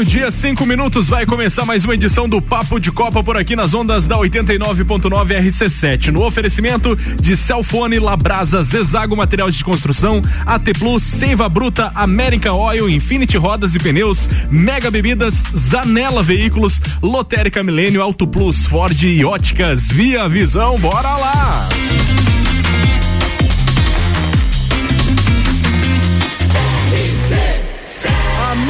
meio-dia, cinco minutos, vai começar mais uma edição do Papo de Copa por aqui nas ondas da 89.9 RC7. No oferecimento de Celfone, Labrasa, Zezago Materiais de Construção, AT Plus, Seiva Bruta, American Oil, Infinity Rodas e Pneus, Mega Bebidas, Zanela Veículos, Lotérica Milênio, Auto Plus, Ford e Óticas, Via Visão, bora lá!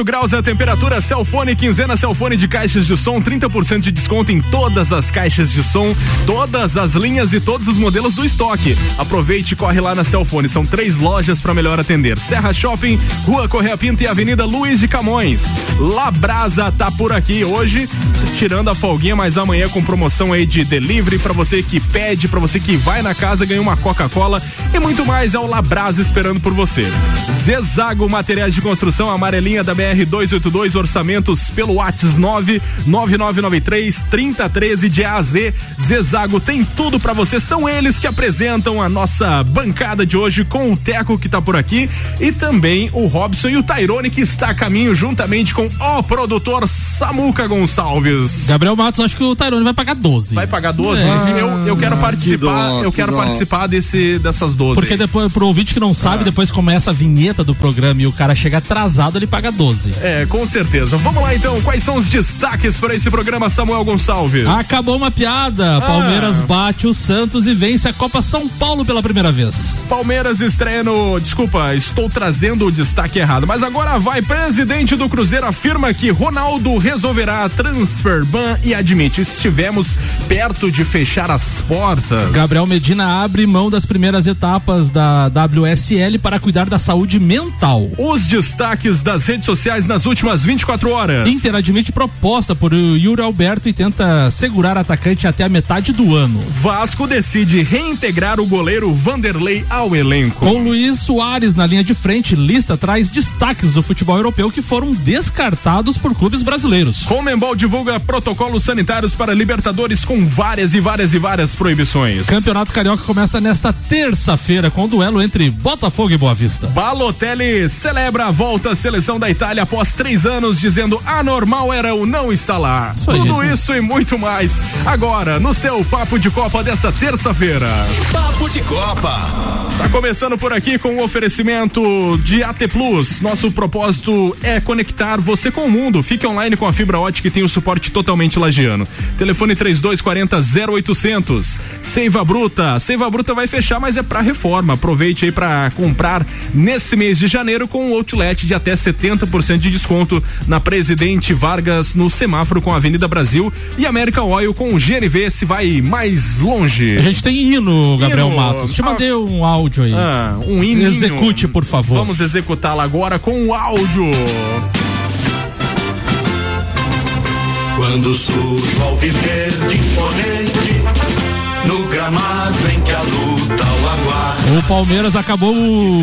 Graus é a temperatura, Celfone, quinzena Celfone de caixas de som, 30% de desconto em todas as caixas de som, todas as linhas e todos os modelos do estoque. Aproveite e corre lá na Celfone, são três lojas para melhor atender. Serra Shopping, Rua Correia Pinto e Avenida Luiz de Camões. Labrasa tá por aqui hoje, tirando a folguinha, mas amanhã com promoção aí de delivery para você que pede, para você que vai na casa ganha uma Coca-Cola e muito mais é o Labrasa esperando por você. Zezago Materiais de Construção Amarelinha da 282 orçamentos pelo WhatsApp 99993 3013 de A a Z. Zezago tem tudo para você. São eles que apresentam a nossa bancada de hoje com o Teco que tá por aqui e também o Robson e o Tairone que está a caminho juntamente com o produtor Samuca Gonçalves. Gabriel Matos, acho que o Tairone vai pagar 12. Vai pagar 12? É. Eu, eu quero participar, que dó, eu quero participar desse dessas 12. Porque depois pro ouvinte que não sabe, ah. depois começa a vinheta do programa e o cara chega atrasado, ele paga 12. É, com certeza. Vamos lá então, quais são os destaques para esse programa, Samuel Gonçalves? Acabou uma piada. Ah. Palmeiras bate o Santos e vence a Copa São Paulo pela primeira vez. Palmeiras estreia no. Desculpa, estou trazendo o destaque errado, mas agora vai. Presidente do Cruzeiro afirma que Ronaldo resolverá a transfer ban e admite: estivemos perto de fechar as portas. Gabriel Medina abre mão das primeiras etapas da WSL para cuidar da saúde mental. Os destaques das redes sociais nas últimas 24 horas. Inter admite proposta por Yuri Alberto e tenta segurar atacante até a metade do ano. Vasco decide reintegrar o goleiro Vanderlei ao elenco. Com Luiz Soares na linha de frente, lista traz destaques do futebol europeu que foram descartados por clubes brasileiros. Comembol divulga protocolos sanitários para Libertadores com várias e várias e várias proibições. Campeonato Carioca começa nesta terça-feira com o duelo entre Botafogo e Boa Vista. Balotelli celebra a volta à seleção da Itália após três anos dizendo anormal era o não lá. Isso Tudo aí. isso e muito mais. Agora, no seu Papo de Copa dessa terça-feira. Papo de Copa. Tá começando por aqui com o oferecimento de AT Plus. Nosso propósito é conectar você com o mundo. Fique online com a fibra ótica e tem o suporte totalmente lagiano. Telefone 3240 0800. Seiva Bruta. Seiva Bruta vai fechar, mas é para reforma. Aproveite aí para comprar nesse mês de janeiro com um outlet de até 70% de desconto na Presidente Vargas no semáforo com a Avenida Brasil e América Oil com o GNV se vai mais longe. A gente tem hino, Gabriel hino. Matos. Te mandei um áudio aí. Ah, um hino. Execute, por favor. Vamos executá-la agora com o áudio. Quando surge ao viver de imponente no gramado em que a luta o Palmeiras acabou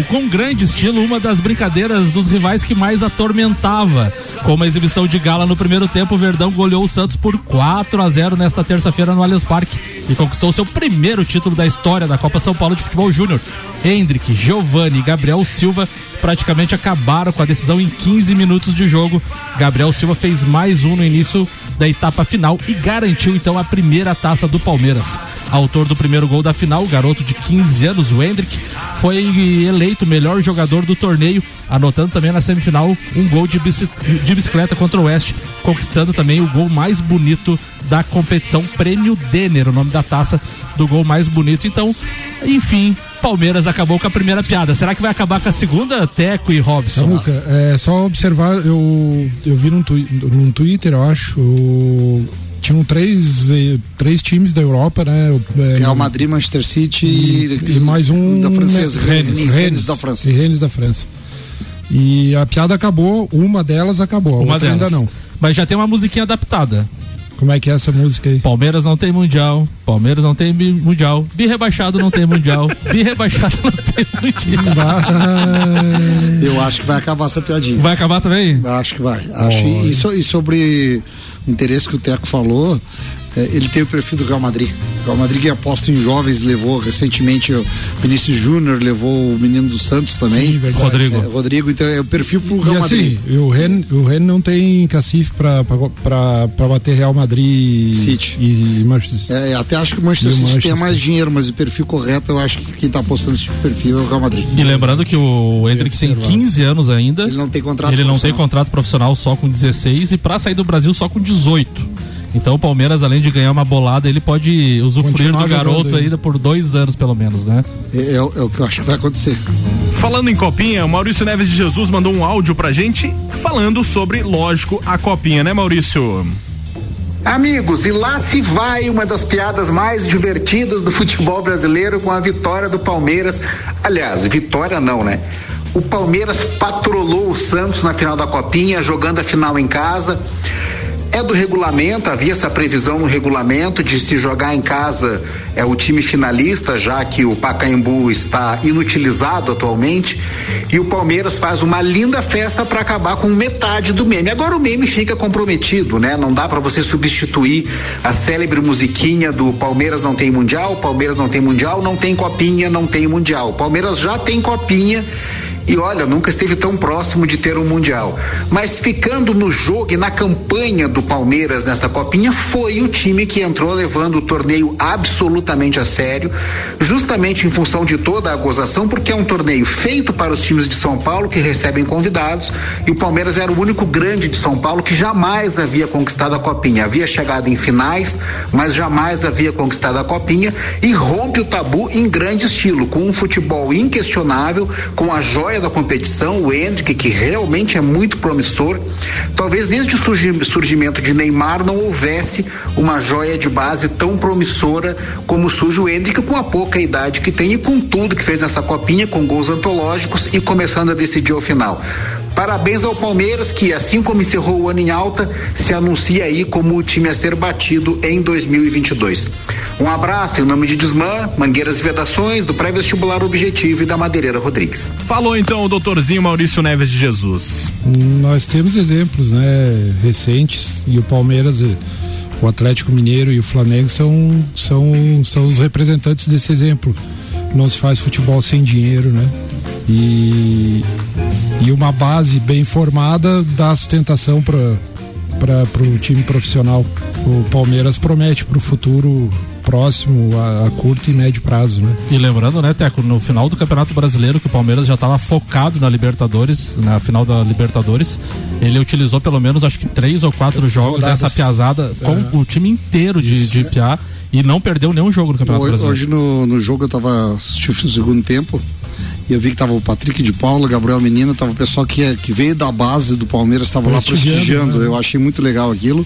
com grande estilo uma das brincadeiras dos rivais que mais atormentava. Com uma exibição de gala no primeiro tempo, o Verdão goleou o Santos por 4 a 0 nesta terça-feira no Allianz Parque e conquistou seu primeiro título da história da Copa São Paulo de Futebol Júnior. Hendrick, Giovanni e Gabriel Silva praticamente acabaram com a decisão em 15 minutos de jogo. Gabriel Silva fez mais um no início da etapa final e garantiu então a primeira taça do Palmeiras. Autor do primeiro gol da final, o garoto de 15 anos, o Hendrick, foi eleito melhor jogador do torneio, anotando também na semifinal um gol de bicicleta contra o Oeste, conquistando também o gol mais bonito da competição Prêmio Denner, o nome da taça do gol mais bonito. Então, enfim, Palmeiras acabou com a primeira piada. Será que vai acabar com a segunda, Teco e Robson? Samuca, é só observar, eu, eu vi num, twi num Twitter, eu acho, o, tinham três, eh, três times da Europa, né? É, Real Madrid, Manchester City e, e mais um da francesa, Rennes, Rennes, Rennes da França. E Rennes da França. E a piada acabou, uma delas acabou, a uma outra delas. ainda não. Mas já tem uma musiquinha adaptada. Como é que é essa música aí? Palmeiras não tem mundial, Palmeiras não tem mundial, bi rebaixado não tem mundial, bi rebaixado não tem mundial. Vai. Eu acho que vai acabar essa piadinha. Vai acabar também? Acho que vai. Acho, e, e sobre o interesse que o Teco falou, ele tem o perfil do Real Madrid. O Real Madrid que aposta em jovens, levou recentemente o Vinícius Júnior, levou o menino do Santos também. Sim, verdade. Rodrigo. É, Rodrigo, então é o perfil pro E Real Madrid. assim, o Ren, o Ren não tem cacife pra bater Real Madrid City. e, e Manchester É, até acho que o Manchester City tem mais dinheiro, mas o perfil correto, eu acho que quem tá apostando esse perfil é o Real Madrid. E lembrando que o Hendrick tem observado. 15 anos ainda. Ele não tem contrato Ele não tem contrato profissional só com 16 e pra sair do Brasil só com 18. Então o Palmeiras, além de ganhar uma bolada, ele pode usufruir Continuar do garoto ainda por dois anos, pelo menos, né? É, é o é o que eu acho que vai acontecer. Falando em copinha, o Maurício Neves de Jesus mandou um áudio pra gente falando sobre, lógico, a copinha, né, Maurício? Amigos, e lá se vai uma das piadas mais divertidas do futebol brasileiro com a vitória do Palmeiras. Aliás, vitória não, né? O Palmeiras patrolou o Santos na final da Copinha, jogando a final em casa. É do regulamento, havia essa previsão no regulamento de se jogar em casa é o time finalista, já que o Pacaembu está inutilizado atualmente, e o Palmeiras faz uma linda festa para acabar com metade do meme. Agora o meme fica comprometido, né? Não dá para você substituir a célebre musiquinha do Palmeiras não tem mundial, Palmeiras não tem mundial, não tem copinha, não tem mundial. Palmeiras já tem copinha e olha, nunca esteve tão próximo de ter um Mundial. Mas ficando no jogo e na campanha do Palmeiras nessa copinha, foi o time que entrou levando o torneio absolutamente a sério, justamente em função de toda a gozação, porque é um torneio feito para os times de São Paulo que recebem convidados, e o Palmeiras era o único grande de São Paulo que jamais havia conquistado a copinha. Havia chegado em finais, mas jamais havia conquistado a copinha e rompe o tabu em grande estilo, com um futebol inquestionável, com a joia da competição, o Hendrick, que realmente é muito promissor. Talvez desde o surgi- surgimento de Neymar não houvesse uma joia de base tão promissora como surge o Hendrick com a pouca idade que tem e com tudo que fez nessa copinha, com gols antológicos e começando a decidir ao final. Parabéns ao Palmeiras, que assim como encerrou o ano em alta, se anuncia aí como o time a ser batido em 2022. Um abraço em nome de Desmã, Mangueiras e Vedações, do Pré-Vestibular Objetivo e da Madeireira Rodrigues. Falou então o doutorzinho Maurício Neves de Jesus. Nós temos exemplos, né, recentes e o Palmeiras, o Atlético Mineiro e o Flamengo são são são os representantes desse exemplo. Não se faz futebol sem dinheiro, né? E e uma base bem formada dá sustentação para o time profissional. O Palmeiras promete para o futuro próximo, a, a curto e médio prazo, né? E lembrando, né, Teco, no final do Campeonato Brasileiro, que o Palmeiras já estava focado na Libertadores, na final da Libertadores, ele utilizou pelo menos acho que três ou quatro jogos Rodadas. essa piazada com o time inteiro de, Isso, de é. Piá e não perdeu nenhum jogo no Campeonato Hoje, Brasileiro. hoje no, no jogo eu tava assistindo o segundo tempo eu vi que tava o Patrick de Paula, Gabriel Menino, tava o pessoal que, é- que veio da base do Palmeiras, estava lá Prestigiando, né? Eu achei muito legal aquilo.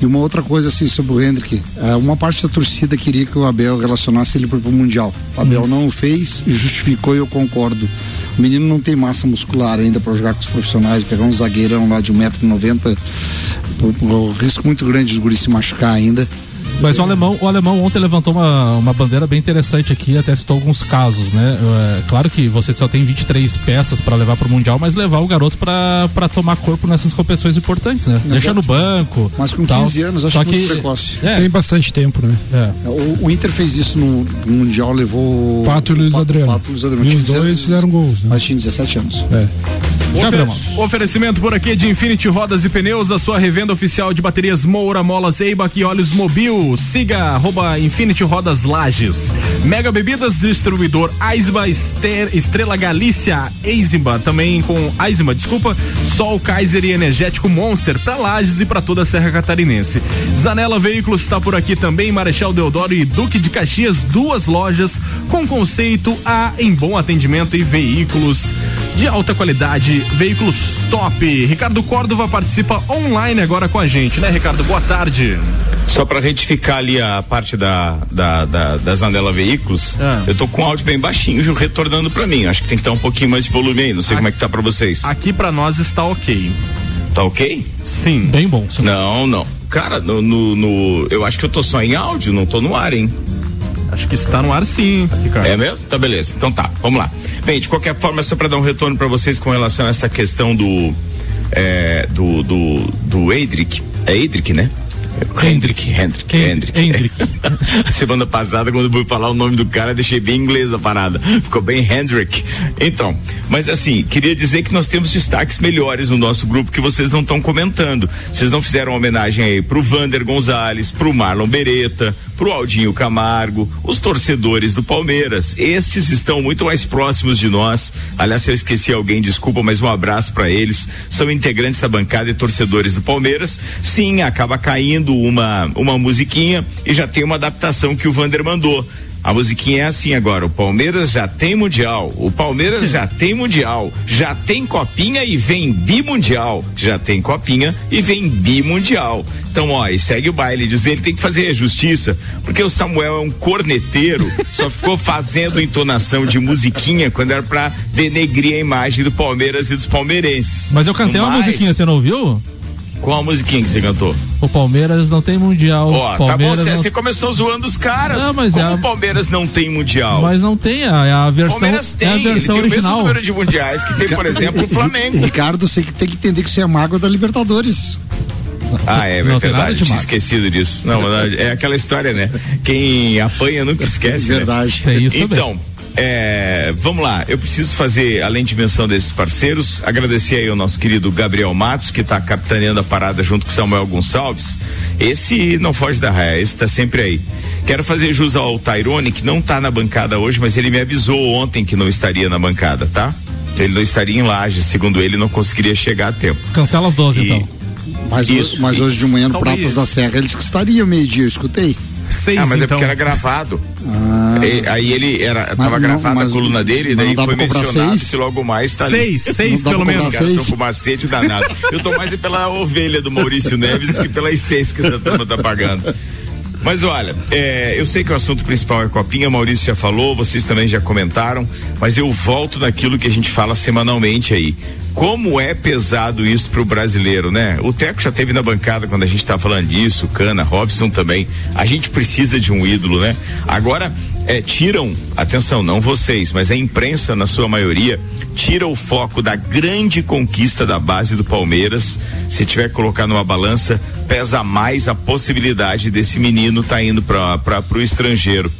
E uma outra coisa assim sobre o Hendrick, é, uma parte da torcida queria que o Abel relacionasse ele pro pro Mundial. O Abel não o fez, justificou e eu concordo. O menino não tem massa muscular ainda para jogar com os profissionais, pegar um zagueirão lá de 1,90m, o, o risco muito grande de guri se machucar ainda. Mas o alemão, o alemão ontem levantou uma, uma bandeira bem interessante aqui, até citou alguns casos, né? É, claro que você só tem 23 peças para levar para o Mundial, mas levar o garoto para tomar corpo nessas competições importantes, né? Deixa no banco. Mas com tal. 15 anos, acho Só muito precoce. É, Tem bastante tempo, né? é. O, o Inter fez isso no, no Mundial, levou. Pato e Luiz Pato- Adriano. Pato e Luiz Adriano. E os Tinha dois 17 fizeram gols, né? Mas tinha 17 anos. É. Já Ofer-. Oferecimento por aqui de Infinity Rodas e Pneus, a sua revenda oficial de baterias Moura, Molas, Eibach e óleos Mobil. Siga arroba Infinity Rodas Lages. Mega Bebidas, distribuidor Aisba, Estrela Galícia, Eisba, também com Aisma, desculpa, Sol Kaiser e Energético Monster para Lages e para toda a Serra Catarinense. Zanela Veículos está por aqui também, Marechal Deodoro e Duque de Caxias, duas lojas com conceito A em bom atendimento e veículos de alta qualidade, veículos top. Ricardo Córdova participa online agora com a gente, né, Ricardo? Boa tarde. Só para retificar ali a parte da, da, da, da Zanela Veículos, Ah. eu tô com o áudio bem baixinho retornando para mim. Acho que tem que estar um pouquinho mais de volume aí. Não sei como é que tá para vocês. Aqui pra nós está ok. Tá ok? Sim. Bem bom. senhor. Não, não. Cara, no, no, no- eu acho que eu tô só em áudio, não tô no ar, hein? Acho que está no ar sim, Ricardo. É mesmo? Tá beleza. Então tá, vamos lá. Bem, de qualquer forma, só para dar um retorno para vocês com relação a essa questão do é, do do do Edric, é Edric, né? Hendrick, Hendrick, Hendrick. Hendrick. Semana passada, quando eu fui falar o nome do cara, deixei bem inglês a parada. Ficou bem Hendrick. Então, mas assim, queria dizer que nós temos destaques melhores no nosso grupo que vocês não estão comentando. Vocês não fizeram homenagem aí pro Vander Gonzalez, pro Marlon Beretta, pro Aldinho Camargo, os torcedores do Palmeiras. Estes estão muito mais próximos de nós. Aliás, se eu esqueci alguém, desculpa, mas um abraço para eles. São integrantes da bancada e torcedores do Palmeiras. Sim, acaba caindo uma uma musiquinha e já tem uma adaptação que o Vander mandou. A musiquinha é assim agora, o Palmeiras já tem mundial, o Palmeiras já tem mundial, já tem copinha e vem bimundial, já tem copinha e vem bimundial. Então, ó, e segue o baile, diz ele tem que fazer justiça, porque o Samuel é um corneteiro, só ficou fazendo entonação de musiquinha quando era pra denegrir a imagem do Palmeiras e dos palmeirenses. Mas eu cantei No uma musiquinha, você não ouviu? Qual a musiquinha que você cantou? O Palmeiras não tem mundial. Ó, o tá bom, Palmeiras você, não... você começou zoando os caras. Não, mas Como é a- o Palmeiras não tem mundial? Mas não tem, a, é a versão, Palmeiras tem, é a ele versão tem o mesmo original. número de mundiais que tem, por exemplo, o Flamengo. Ricardo, você que tem que entender que isso é mágoa da Libertadores. Ah, é, Não é verdade, de tinha esquecido disso. Não, mas é aquela história, né? Quem apanha nunca esquece, né? Verdade. Tem isso também. É, vamos lá, eu preciso fazer, além de menção desses parceiros, agradecer aí ao nosso querido Gabriel Matos, que está capitaneando a parada junto com Samuel Gonçalves. Esse não foge da raia, esse está sempre aí. Quero fazer jus ao Tairone, que não está na bancada hoje, mas ele me avisou ontem que não estaria na bancada, tá? Ele não estaria em laje, segundo ele, não conseguiria chegar a tempo. Cancela as 12, E- então. Mas, Isso. ho- mas hoje de manhã no. Pratas da Serra eles que estariam meio-dia, eu escutei. Seis, Ah, mas é então. porque era gravado. Ah, E- aí ele era, Mas tava gravada a coluna dele, e daí foi mencionado seis? que logo mais tá ali. Seis, seis Não dá pelo menos. seis? estão com macete danado. Eu tô mais é pela ovelha do Maurício Neves que pelas seis que essa turma tá pagando. Mas olha, é, eu sei que o assunto principal é Copinha, o Maurício já falou, vocês também já comentaram, mas eu volto naquilo que a gente fala semanalmente aí. Como é pesado isso pro brasileiro, né? O Teco já teve na bancada quando a gente tá falando disso, Cana, Robson também. A gente precisa de um ídolo, né? Agora, é, tiram, atenção, não vocês, mas a imprensa, na sua maioria, tira o foco da grande conquista da base do Palmeiras. Se tiver que colocar numa balança, pesa mais a possibilidade desse menino tá indo para o estrangeiro.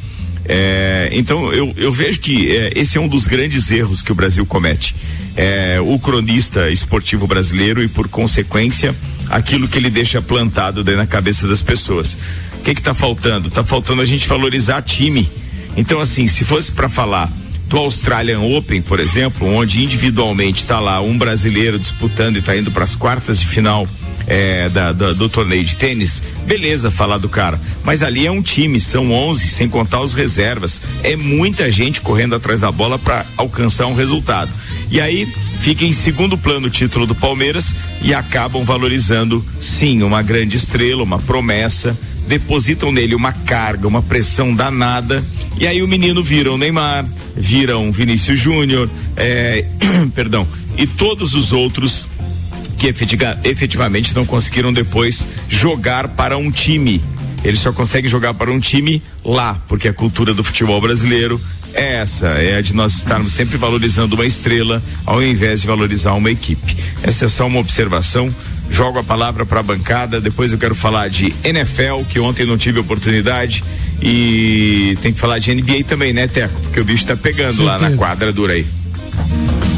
É, então eu, eu vejo que é, esse é um dos grandes erros que o Brasil comete. É, o cronista esportivo brasileiro e por consequência aquilo que ele deixa plantado na cabeça das pessoas. O que que tá faltando? Tá faltando a gente valorizar time. Então assim, se fosse para falar do Australian Open, por exemplo, onde individualmente está lá um brasileiro disputando e está indo para as quartas de final é, da, da- do torneio de tênis, beleza falar do cara. Mas ali é um time, são 11, sem contar os reservas. É muita gente correndo atrás da bola para alcançar um resultado. E aí fica em segundo plano o título do Palmeiras e acabam valorizando, sim, uma grande estrela, uma promessa. Depositam nele uma carga, uma pressão danada. E aí o menino vira o Neymar, vira um Vinícius Júnior, é, perdão, e todos os outros que efetiva- efetivamente não conseguiram depois jogar para um time. Eles só conseguem jogar para um time lá, porque a cultura do futebol brasileiro é essa, é a de nós estarmos sempre valorizando uma estrela ao invés de valorizar uma equipe. Essa é só uma observação. Jogo a palavra para a bancada, depois eu quero falar de NFL, que ontem não tive oportunidade, e tem que falar de NBA também, né, Teco? Porque o bicho tá pegando lá na Certeza. quadra dura aí.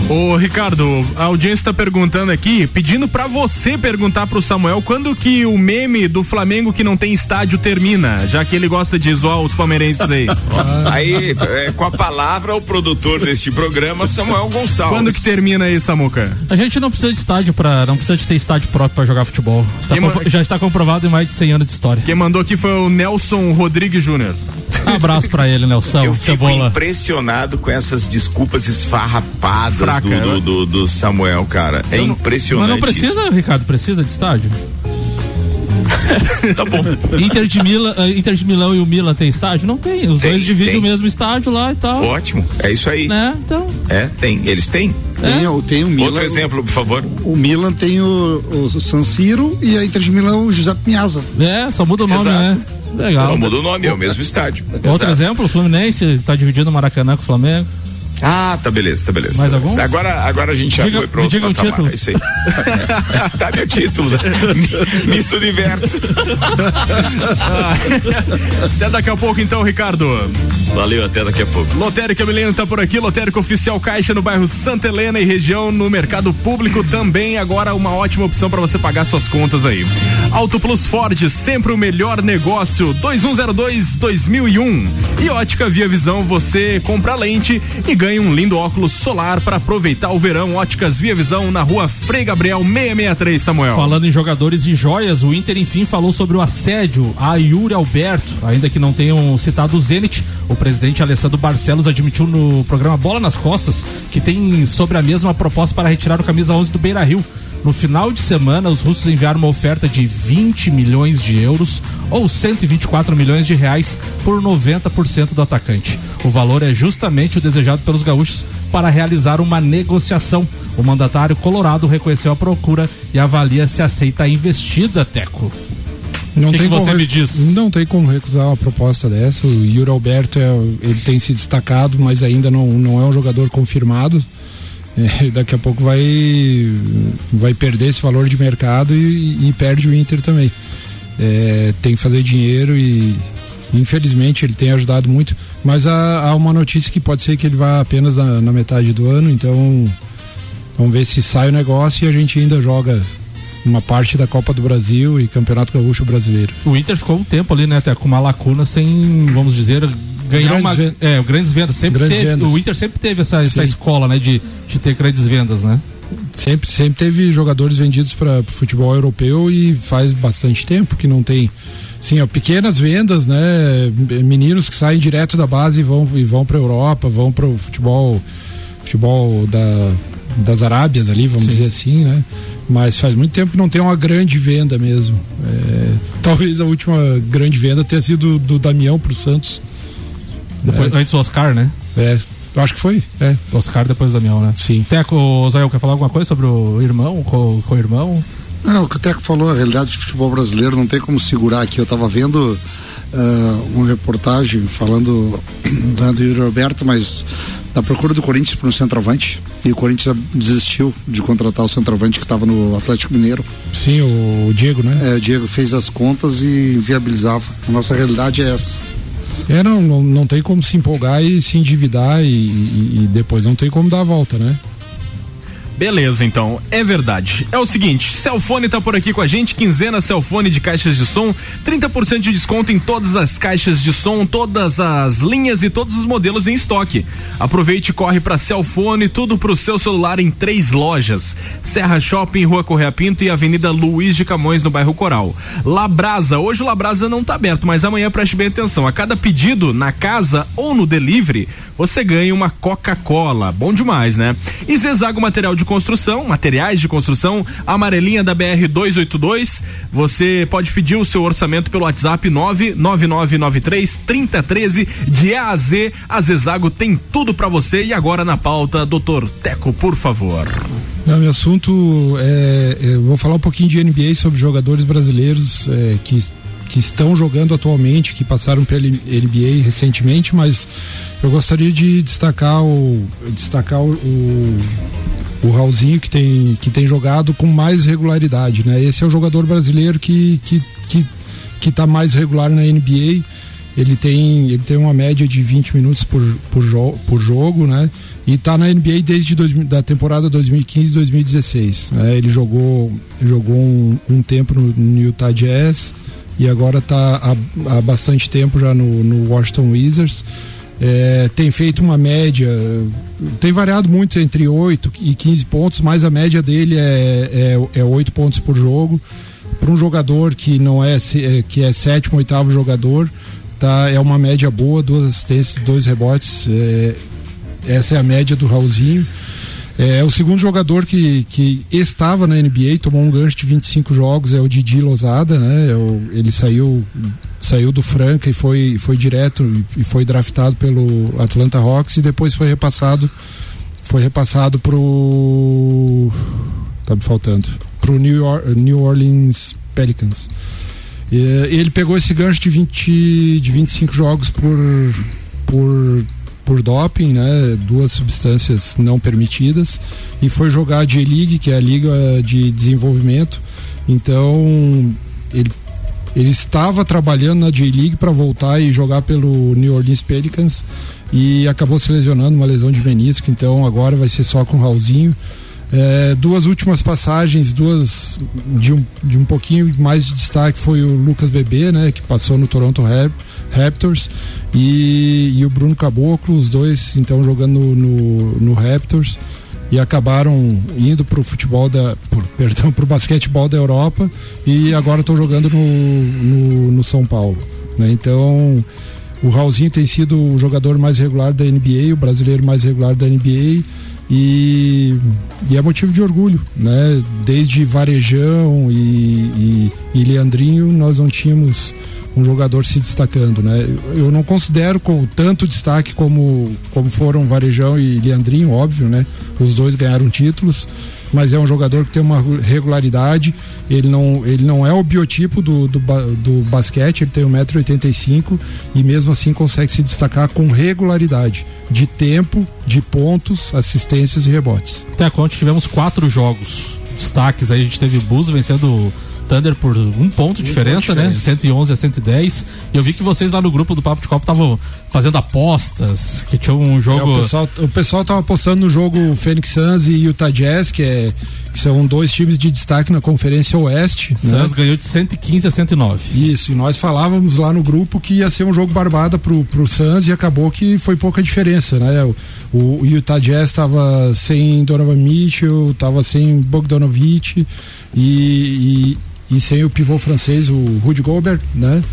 Ô, Ricardo, a audiência tá perguntando aqui, pedindo pra você perguntar pro Samuel quando que o meme do Flamengo que não tem estádio termina, já que ele gosta de zoar os palmeirenses aí. Aí, é, com a palavra, o produtor deste programa, Samuel Gonçalves. Quando que termina aí, Samuca? A gente não precisa de estádio para, não precisa de ter estádio próprio para jogar futebol. Está já está comprovado em mais de 100 anos de história. Quem mandou aqui foi o Nelson Rodrigues Júnior. Abraço pra ele, Nelson. Eu fico Cebola. impressionado com essas desculpas esfarrapadas Fraca, do, né? do, do- do Samuel, cara. É impressionante. Mas não precisa, Ricardo, precisa de estádio. isso. Tá bom. Inter de, Mila, eh, Inter de Milão e o Milan tem estádio? Não tem. Os Tem, dois dividem tem. o mesmo estádio lá e tal. Ótimo. É isso aí. Né? Então. É, tem. Eles têm? Tem, o- tem o Milan. Outro exemplo, por favor. O Milan tem o, o San Siro e a Inter de Milão o José Pinhaza. É, só muda o nome, Exato. né? Legal. Não muda o nome, é o mesmo estádio. Outro Exato. exemplo, o Fluminense tá dividindo o Maracanã com o Flamengo. Ah, tá beleza, tá beleza. Mais tá algum? beleza. Agora, agora a gente já Diga- foi pro me outro diga o patamar, título. É isso aí. tá meu título, né? Miss Universo. Até daqui a pouco então, Ricardo. Valeu, até daqui a pouco. Lotérica Milênio tá por aqui, Lotérica Oficial Caixa no bairro Santa Helena e região no mercado público também agora uma ótima opção para você pagar suas contas aí. Auto Plus Ford, sempre o melhor negócio, 2102 2001. E Ótica Via Visão, você compra lente e ganha um lindo óculos solar para aproveitar o verão. Óticas Via Visão na rua Frei Gabriel 663, Samuel. Falando em jogadores e joias, o Inter enfim falou sobre o assédio a Yuri Alberto, ainda que não tenham citado o Zenit. O presidente Alessandro Barcelos admitiu no programa Bola nas Costas que tem sobre a mesma proposta para retirar o camisa 11 do Beira Rio. No final de semana, os russos enviaram uma oferta de 20 milhões de euros ou 124 milhões de reais por 90% do atacante. O valor é justamente o desejado pelos gaúchos para realizar uma negociação. O mandatário colorado reconheceu a procura e avalia se aceita a investida, Teco. Não Que tem que você como me diz? Não tem como recusar uma proposta dessa. O Yuri Alberto é, ele tem se destacado, mas ainda não, não é um jogador confirmado. É, daqui a pouco vai, vai perder esse valor de mercado e, e perde o Inter também. É, tem que fazer dinheiro e infelizmente ele tem ajudado muito. Mas há, há uma notícia que pode ser que ele vá apenas na, na metade do ano, então vamos ver se sai o negócio e a gente ainda joga uma parte da Copa do Brasil e Campeonato Gaúcho Brasileiro. O Inter ficou um tempo ali, né, Teco, com uma lacuna sem, vamos dizer, ganhar Grandes uma. ven- É, grandes vendas. Sempre Grandes teve, vendas. O Inter sempre teve essa, essa Sim. escola, né, de, de ter grandes vendas, né? Sempre, sempre teve jogadores vendidos para futebol europeu e faz bastante tempo que não tem. Sim, ó, pequenas vendas, né? Meninos que saem direto da base e vão, e vão para Europa, vão para o futebol, futebol da, das Arábias ali, vamos dizer assim, né? Mas faz muito tempo que não tem uma grande venda mesmo. É, talvez a última grande venda tenha sido do Damião para o Santos. Depois, Antes o Oscar, né? É, eu acho que foi. É, Oscar depois do Damião, né? sim. Teco, Zé, quer falar alguma coisa sobre o irmão, co- co-irmão? Não, o que o Teco falou, a realidade do futebol brasileiro não tem como segurar aqui. Eu estava vendo ah, uma reportagem falando né, do Yuri Alberto, mas da procura do Corinthians para um centroavante. E o Corinthians desistiu de contratar o centroavante que estava no Atlético Mineiro. Sim, o Diego, né? É, o Diego fez as contas e viabilizava. A nossa realidade é essa. É, não, não, não tem como se empolgar e se endividar e, e- e depois não tem como dar a volta, né? Beleza, então, é verdade. É o seguinte, Celfone tá por aqui com a gente, quinzena Celfone de caixas de som, 30% de desconto em todas as caixas de som, todas as linhas e todos os modelos em estoque. Aproveite e corre pra Celfone, tudo pro seu celular em três lojas: Serra Shopping, Rua Correia Pinto e Avenida Luiz de Camões, no bairro Coral. Labrasa, hoje o Labrasa não tá aberto, mas amanhã preste bem atenção. A cada pedido na casa ou no delivery, você ganha uma Coca-Cola. Bom demais, né? E Zezago Material de Construção, materiais de construção, amarelinha da BR 282. Você pode pedir o seu orçamento pelo WhatsApp 99993 3013 de A a Z. A Zezago tem tudo pra você. E agora na pauta, doutor Teco, por favor. Não, meu assunto é, é, eu vou falar um pouquinho de NBA sobre jogadores brasileiros é, que, que estão jogando atualmente, que passaram pela NBA recentemente, mas eu gostaria de destacar o destacar o, o, Raulzinho que tem, que tem jogado com mais regularidade, né? Esse é o jogador brasileiro que que, que, que tá mais regular na NBA. Ele tem, ele tem uma média de 20 minutos por, por, jo por jogo, né? E tá na NBA desde dois, da temporada 2015-2016. Né? Ele jogou, jogou um, um tempo no, no Utah Jazz e agora tá há, há bastante tempo já no, no Washington Wizards. É, tem feito uma média, tem variado muito entre 8 e 15 pontos, mas a média dele é, é, é 8 pontos por jogo. Para um jogador que não é, é, que é sétimo, oitavo jogador, tá, é uma média boa, duas assistências, dois rebotes. É, essa é a média do Raulzinho. É, o segundo jogador que, que estava na NBA, tomou um gancho de 25 jogos, é o Didi Lozada, né? É o, ele saiu, saiu do Franca e foi, foi direto e foi draftado pelo Atlanta Hawks e depois foi repassado foi repassado pro tá me faltando pro New, New Orleans Pelicans. E, ele pegou esse gancho de 20 de 25 jogos por por por doping, né, duas substâncias não permitidas, e foi jogar a J-League, que é a liga de desenvolvimento. Então, ele, ele estava trabalhando na J-League para voltar e jogar pelo New Orleans Pelicans e acabou se lesionando, uma lesão de menisco, então agora vai ser só com o Raulzinho. É, duas últimas passagens, duas de um, de um pouquinho mais de destaque foi o Lucas Bebê, né, que passou no Toronto Raptors e, e o Bruno Caboclo, os dois então jogando no, no, no Raptors e acabaram indo para o futebol da, por, perdão, para o basquetebol da Europa e agora estão jogando no, no, no, São Paulo, né? Então o Raulzinho tem sido o jogador mais regular da NBA, o brasileiro mais regular da NBA e, e, é motivo de orgulho, né? Desde Varejão e, e, e, Leandrinho nós não tínhamos um jogador se destacando, né? Eu não considero com tanto destaque como, como foram Varejão e Leandrinho, óbvio, né? Os dois ganharam títulos, mas é um jogador que tem uma regularidade. Ele não, ele não é o biotipo do, do, do basquete, ele tem 1,85m e mesmo assim consegue se destacar com regularidade de tempo, de pontos, assistências e rebotes. Até conta tivemos quatro jogos. Destaques aí, a gente teve Bus vencendo Thunder por um ponto de diferença, né? 111 a 110. E eu vi que vocês lá no grupo do Papo de Copa estavam fazendo apostas, que tinha um jogo. É, o, pessoal, o pessoal tava apostando no jogo Phoenix Suns e Utah Jazz, que, é, que são dois times de destaque na Conferência Oeste. Né? Suns né? ganhou de 115 a 109. Isso, e nós falávamos lá no grupo que ia ser um jogo barbada pro, pro Suns e acabou que foi pouca diferença, né? O, o Utah Jazz estava sem Donovan Mitchell, estava sem Bogdanovich e, e e sem o pivô francês, o Rudy Gobert, né?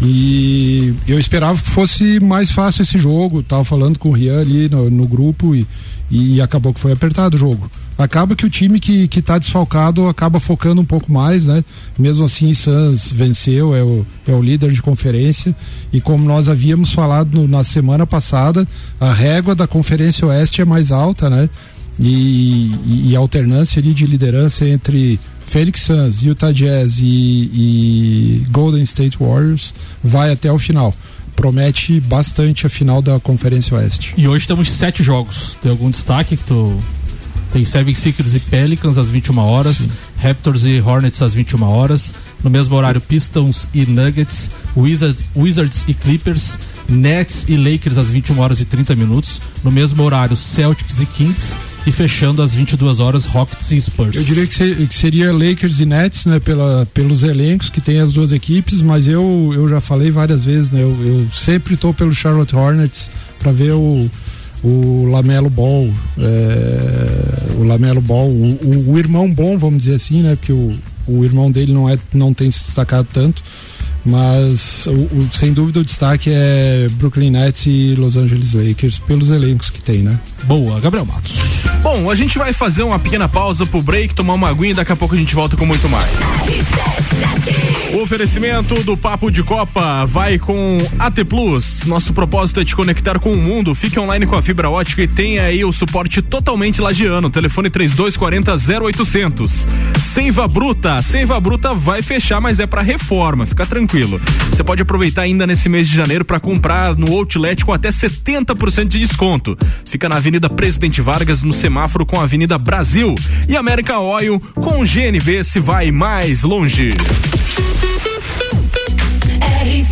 E eu esperava que fosse mais fácil esse jogo, tava falando com o Rian ali no, no grupo e, e acabou que foi apertado o jogo. Acaba que o time que, que tá desfalcado acaba focando um pouco mais, né? Mesmo assim, Suns venceu, é o, é o líder de conferência. E como nós havíamos falado no, na semana passada, a régua da Conferência Oeste é mais alta, né? E, e, e alternância ali de liderança entre Phoenix Suns, Utah Jazz e, e Golden State Warriors vai até o final promete bastante a final da Conferência Oeste. E hoje temos sete jogos. Tem algum destaque que tu. Tem Seven Sixers e Pelicans às 21 horas, Sim. Raptors e Hornets às 21 horas. No mesmo horário, Pistons e Nuggets, Wizards, Wizards e Clippers, Nets e Lakers às 21 horas e 30 minutos. No mesmo horário, Celtics e Kings e fechando às 22 horas Rockets e Spurs. Eu diria que seria Lakers e Nets, né, pela, pelos elencos que tem as duas equipes, mas eu, eu já falei várias vezes, né, eu, eu sempre estou pelo Charlotte Hornets para ver o o Lamelo Ball, é, o Lamelo Ball, o, o, o, irmão bom, vamos dizer assim, né? Porque o, o irmão dele não é, não tem se destacado tanto, mas o, o, sem dúvida o destaque é Brooklyn Nets e Los Angeles Lakers pelos elencos que tem, né? Boa, Gabriel Matos. Bom, a gente vai fazer uma pequena pausa pro break, tomar uma aguinha e daqui a pouco a gente volta com muito mais. Oferecimento do Papo de Copa vai com AT Plus. Nosso propósito é te conectar com o mundo. Fique online com a fibra ótica e tenha aí o suporte totalmente lagiano. Telefone 3240 0800. Seiva Bruta. Seiva Bruta vai fechar, mas é para reforma. Fica tranquilo. Você pode aproveitar ainda nesse mês de janeiro para comprar no Outlet com até 70% de desconto. Fica na Avenida Presidente Vargas, no semáforo com a Avenida Brasil. E América Oil com GNV se vai mais longe.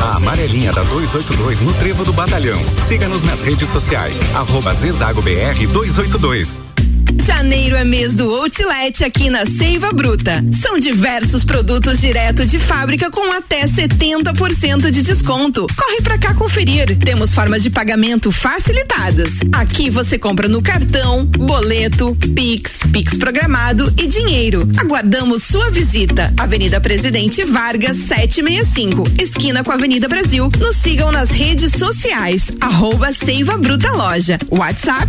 A amarelinha da 282 no Trevo do Batalhão. Siga-nos nas redes sociais. Arroba Zezago BR 282. Janeiro é mês do Outlet aqui na Seiva Bruta. São diversos produtos direto de fábrica com até 70% de desconto. Corre pra cá conferir. Temos formas de pagamento facilitadas. Aqui você compra no cartão, boleto, Pix, Pix programado e dinheiro. Aguardamos sua visita. Avenida Presidente Vargas 765, esquina com a Avenida Brasil. Nos sigam nas redes sociais. Arroba Seiva Bruta Loja. WhatsApp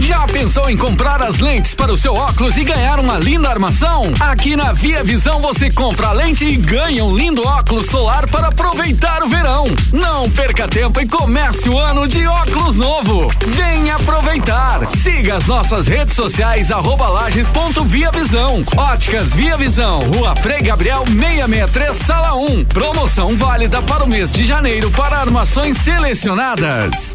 Já pensou em comprar as lentes para o seu óculos e ganhar uma linda armação? Aqui na Via Visão você compra a lente e ganha um lindo óculos solar para aproveitar o verão. Não perca tempo e comece o ano de óculos novo. Venha aproveitar. Siga as nossas redes sociais arroba lages.via Visão. Óticas Via Visão, Rua Frei Gabriel 663, Sala 1. Promoção válida para o mês de janeiro para armações selecionadas.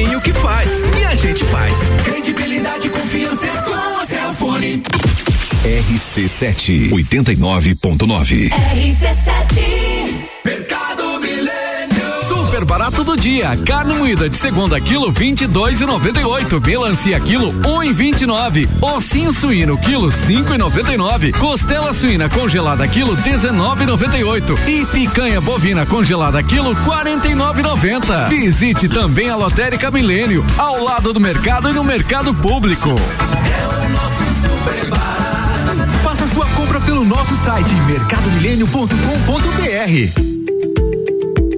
Fazer bem o que faz. E a gente faz. Credibilidade e confiança é com a Cellfone. RC7 89.9. RC7 Do dia. Carne moída de segunda quilo 22,98. Melancia quilo 1,29. Ossinho suíno quilo 5,99. Costela suína congelada quilo 19,98. E picanha bovina congelada quilo 49,90. Visite também a Lotérica Milênio, ao lado do mercado e no mercado público. É o nosso super barato. Faça sua compra pelo nosso site mercadomilênio.com.br.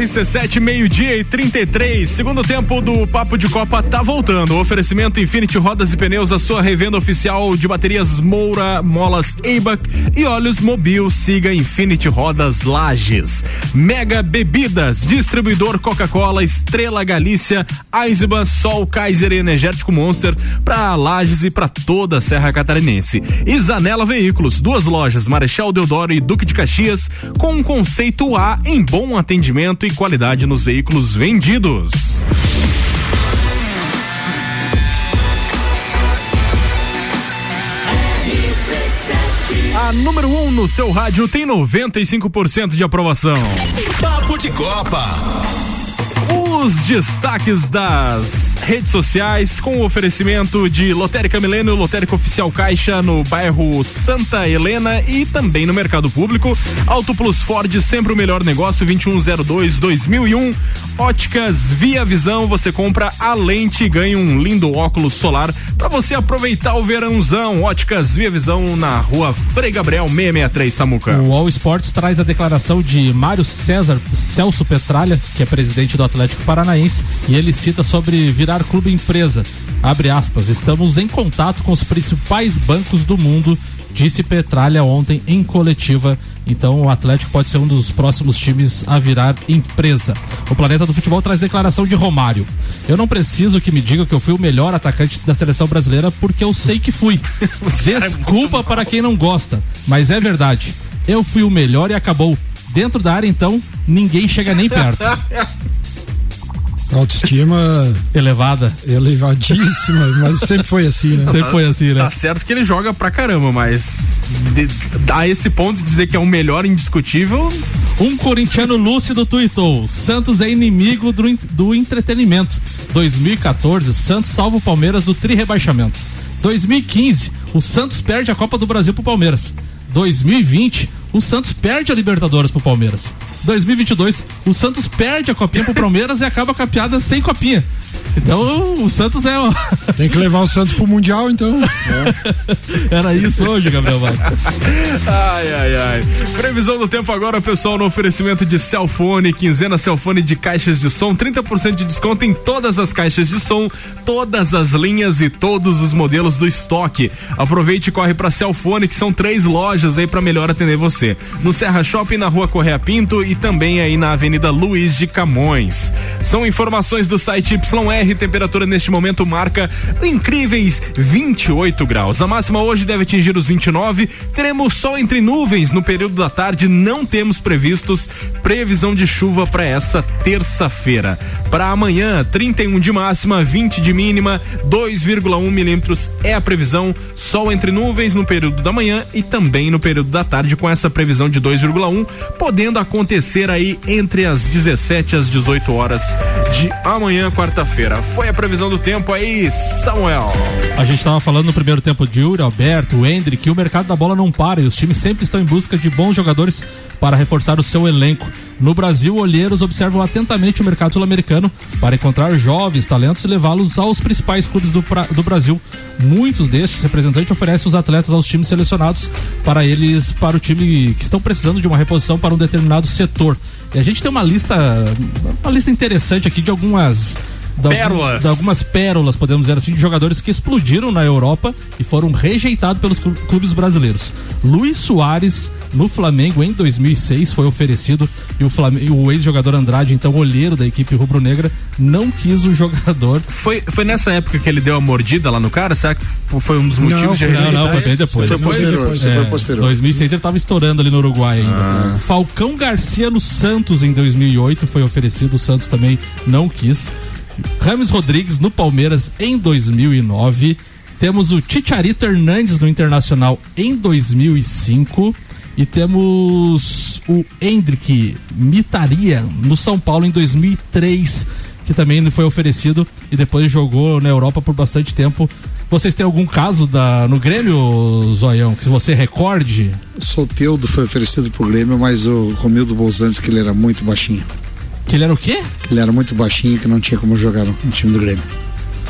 RC7, meio-dia e 33. Segundo tempo do Papo de Copa tá voltando. Oferecimento Infinity Rodas e Pneus, a sua revenda oficial de baterias Moura, Molas Eibach e óleos Mobil. Siga Infinity Rodas Lages. Mega Bebidas, distribuidor Coca-Cola, Estrela Galícia, Eisenbahn, Sol, Kaiser e Energético Monster para Lages e para toda a Serra Catarinense. Zanela Veículos, duas lojas, Marechal Deodoro e Duque de Caxias, com um conceito A em bom atendimento e qualidade nos veículos vendidos. A número 1 um no seu rádio tem 95% de aprovação. Papo de Copa. Os destaques das redes sociais com o oferecimento de Lotérica Milênio, Lotérica Oficial Caixa no bairro Santa Helena e também no mercado público. Auto Plus Ford, sempre o melhor negócio, 2102-2001. Óticas Via Visão, você compra a lente e ganha um lindo óculos solar para você aproveitar o verãozão. Óticas Via Visão na rua Frei Gabriel 663 Samuca. O All Sports traz a declaração de Mário César Celso Petralha, que é presidente do Atlético Paranaense, e ele cita sobre virar clube empresa. Abre aspas, estamos em contato com os principais bancos do mundo, disse Petralha ontem em coletiva. Então o Atlético pode ser um dos próximos times a virar empresa. O Planeta do Futebol traz declaração de Romário. Eu não preciso que me diga que eu fui o melhor atacante da seleção brasileira porque eu sei que fui. Desculpa para quem não gosta, mas é verdade. Eu fui o melhor e acabou. Dentro da área, então, ninguém chega nem perto. Autoestima elevada. Elevadíssima, mas sempre foi assim, né? Sempre foi assim, né? Tá certo que ele joga pra caramba, mas de, a esse ponto de dizer que é o melhor indiscutível. Um corintiano lúcido tuitou: Santos é inimigo do, do entretenimento. 2014, Santos salva o Palmeiras do tri rebaixamento. 2015, o Santos perde a Copa do Brasil pro Palmeiras. 2020, o Santos perde a Libertadores pro Palmeiras. 2022, o Santos perde a copinha pro Palmeiras e acaba com a piada sem copinha. Então o Santos é. o- Tem que levar o Santos pro Mundial, então. Era isso hoje, Gabriel Vargas. Ai, ai, ai. Previsão do tempo agora, pessoal, no oferecimento de Celfone, quinzena Celfone de caixas de som, 30% de desconto em todas as caixas de som, todas as linhas e todos os modelos do estoque. Aproveite e corre pra Celfone, que são três lojas aí pra melhor atender você. No Serra Shopping, na Rua Correia Pinto e também aí na Avenida Luiz de Camões. São informações do site YR, temperatura neste momento marca incríveis 28 graus. A máxima hoje deve atingir os 29. Teremos sol entre nuvens no período da tarde, não temos previstos previsão de chuva para essa terça-feira. Para amanhã, 31 de máxima, 20 de mínima, 2,1 milímetros é a previsão. Sol entre nuvens no período da manhã e também no período da tarde, com essa previsão de 2,1, podendo acontecer aí entre as 17 às 18 horas de amanhã, quarta-feira. Foi a previsão do tempo aí, Samuel. A gente estava falando no primeiro tempo de Yuri, Alberto, Hendrick, que o mercado da bola não para e os times sempre estão em busca de bons jogadores para reforçar o seu elenco. No Brasil, olheiros observam atentamente o mercado sul-americano para encontrar jovens talentos e levá-los aos principais clubes do, pra- do Brasil. Muitos destes representantes oferecem os atletas aos times selecionados para eles, para o time que estão precisando de uma reposição para um determinado setor. E a gente tem uma lista, uma lista interessante aqui de algumas de algum- Pérolas. de algumas pérolas, podemos dizer assim, de jogadores que explodiram na Europa e foram rejeitados pelos clu- clubes brasileiros. Luiz Soares, no Flamengo, em 2006, foi oferecido e o, Flamengo, o ex-jogador Andrade, então olheiro da equipe rubro-negra, não quis o jogador. Foi, foi nessa época que ele deu a mordida lá no cara? Será que foi um dos motivos de Não, não, foi bem depois. Foi posterior, isso foi É, posterior. 2006 ele estava estourando ali no Uruguai ainda. Falcão Garcia no Santos em 2008 foi oferecido, o Santos também não quis. Rames Rodrigues no Palmeiras em 2009. Temos o Ticharito Hernandes no Internacional em 2005. E temos o Hendrick Mitaria no São Paulo em 2003, que também foi oferecido e depois jogou na Europa por bastante tempo. Vocês têm algum caso da, no Grêmio, Zoião, que você recorde? O Soteudo foi oferecido pro Grêmio, mas o Romildo Bolzantes, que ele era muito baixinho. Que ele era o quê? Que ele era muito baixinho que não tinha como jogar no, no time do Grêmio.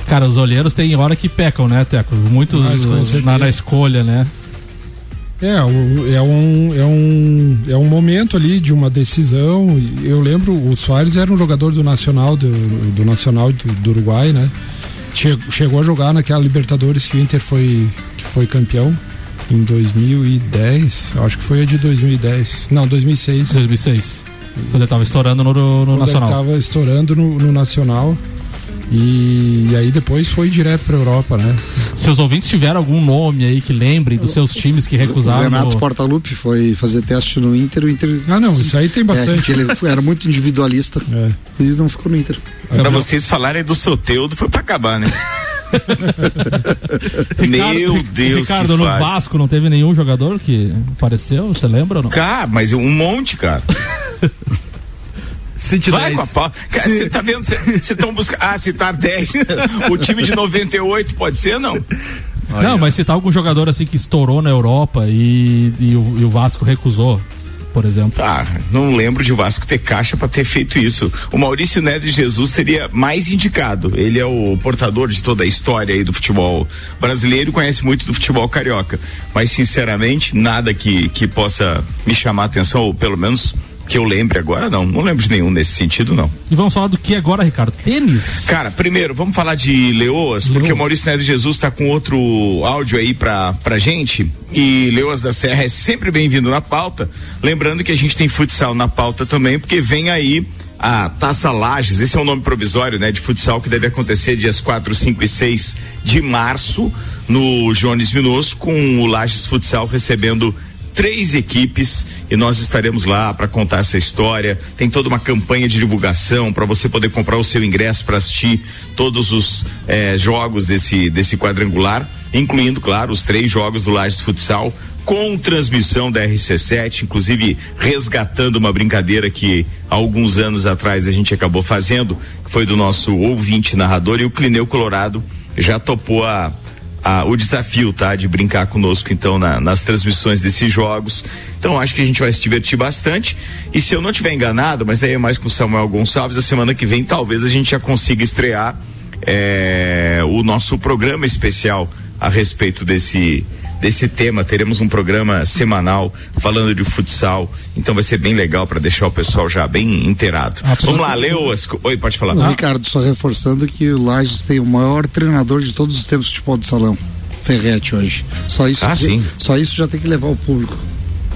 Cara, os olheiros tem hora que pecam, né, Teco? Muitos Mas, com certeza. na, na escolha, né? É, é um, é, um, é um momento ali de uma decisão. Eu lembro, o Soares era um jogador do Nacional, do, do Nacional do, do Uruguai, né? Che- Chegou a jogar naquela Libertadores que o Inter foi, que foi campeão em 2010. Eu acho que foi a de 2010. Não, 2006. 2006. Quando ele tava estourando no, no Quando Nacional. Ele tava estourando no, no Nacional. E, e aí depois foi direto pra Europa, né? Se os ouvintes tiverem algum nome aí que lembrem dos seus times que O recusaram. Renato no- Portaluppi foi fazer teste no Inter, o Inter. Ah, não, isso aí tem bastante. É, ele era muito individualista É. e não ficou no Inter. Pra vocês falarem do Soteudo, foi pra acabar, né? Meu Deus, Ricardo, que no fase. Vasco não teve nenhum jogador que apareceu? Você lembra ou não? Cara, mas um monte, cara. Cite Vai 10. com a pau. Você tá vendo? Você estão buscando. Ah, citar 10. o time de 98 pode ser, não? Não, mas se tá algum jogador assim que estourou na Europa e, e o, e o Vasco recusou, por exemplo. Ah, não lembro de Vasco ter caixa para ter feito isso. O Maurício Neves Jesus seria mais indicado. Ele é o portador de toda a história aí do futebol brasileiro conhece muito do futebol carioca. Mas, sinceramente, nada que, que possa me chamar a atenção, ou pelo menos que eu lembre agora, não. Não lembro de nenhum nesse sentido, não. E vamos falar do que agora, Ricardo? Tênis? Cara, primeiro, vamos falar de Leoas, porque o Maurício Neves Jesus tá com outro áudio aí pra, pra gente. E Leoas da Serra é sempre bem-vindo na pauta. Lembrando que a gente tem futsal na pauta também, porque vem aí a Taça Lages, esse é o nome provisório, né, de futsal que deve acontecer dias 4, 5 e 6 de março no Jones Minosso, com o Lages Futsal recebendo três equipes e nós estaremos lá para contar essa história. Tem toda uma campanha de divulgação para você poder comprar o seu ingresso para assistir todos os eh, jogos desse desse quadrangular, incluindo, claro, os três jogos do Lages Futsal com transmissão da RC7, inclusive resgatando uma brincadeira que alguns anos atrás a gente acabou fazendo, que foi do nosso ouvinte narrador e o Clineu Colorado já topou a a, o desafio, tá? De brincar conosco, então, na, nas transmissões desses jogos. Então, acho que a gente vai se divertir bastante. E se eu não tiver enganado, mas daí é mais com o Samuel Gonçalves, a semana que vem talvez a gente já consiga estrear é, o nosso programa especial a respeito desse desse tema. Teremos um programa semanal falando de futsal. Então vai ser bem legal para deixar o pessoal já bem inteirado. Vamos lá, Leoas. Oi, pode falar. O Ricardo, só reforçando que o Lages tem o maior treinador de todos os tempos de futebol de salão. Ferrete hoje. Só isso, Ah, sim. só isso já tem que levar o público.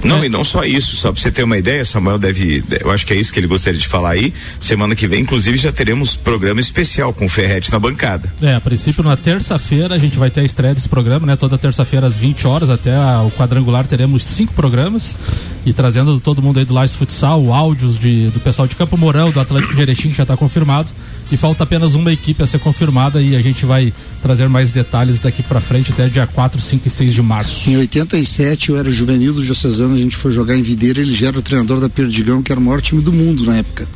Não, e não só isso, só pra você ter uma ideia, Samuel deve, eu acho que é isso que ele gostaria de falar aí. Semana que vem, inclusive, já teremos programa especial com o Ferrete na bancada. É, a princípio na terça-feira a gente vai ter a estreia desse programa, né? Toda terça-feira às 20 horas até a- o quadrangular teremos cinco programas e trazendo todo mundo aí do Lages Futsal, áudios de, do pessoal de Campo Mourão, do Atlético de Erechim que já está confirmado e falta apenas uma equipe a ser confirmada e a gente vai trazer mais detalhes daqui para frente até dia 4, 5 e 6 de março. Em 87 eu era juvenil do Diocesano, a gente foi jogar em Videira, ele já era o treinador da Perdigão, que era o maior time do mundo na época.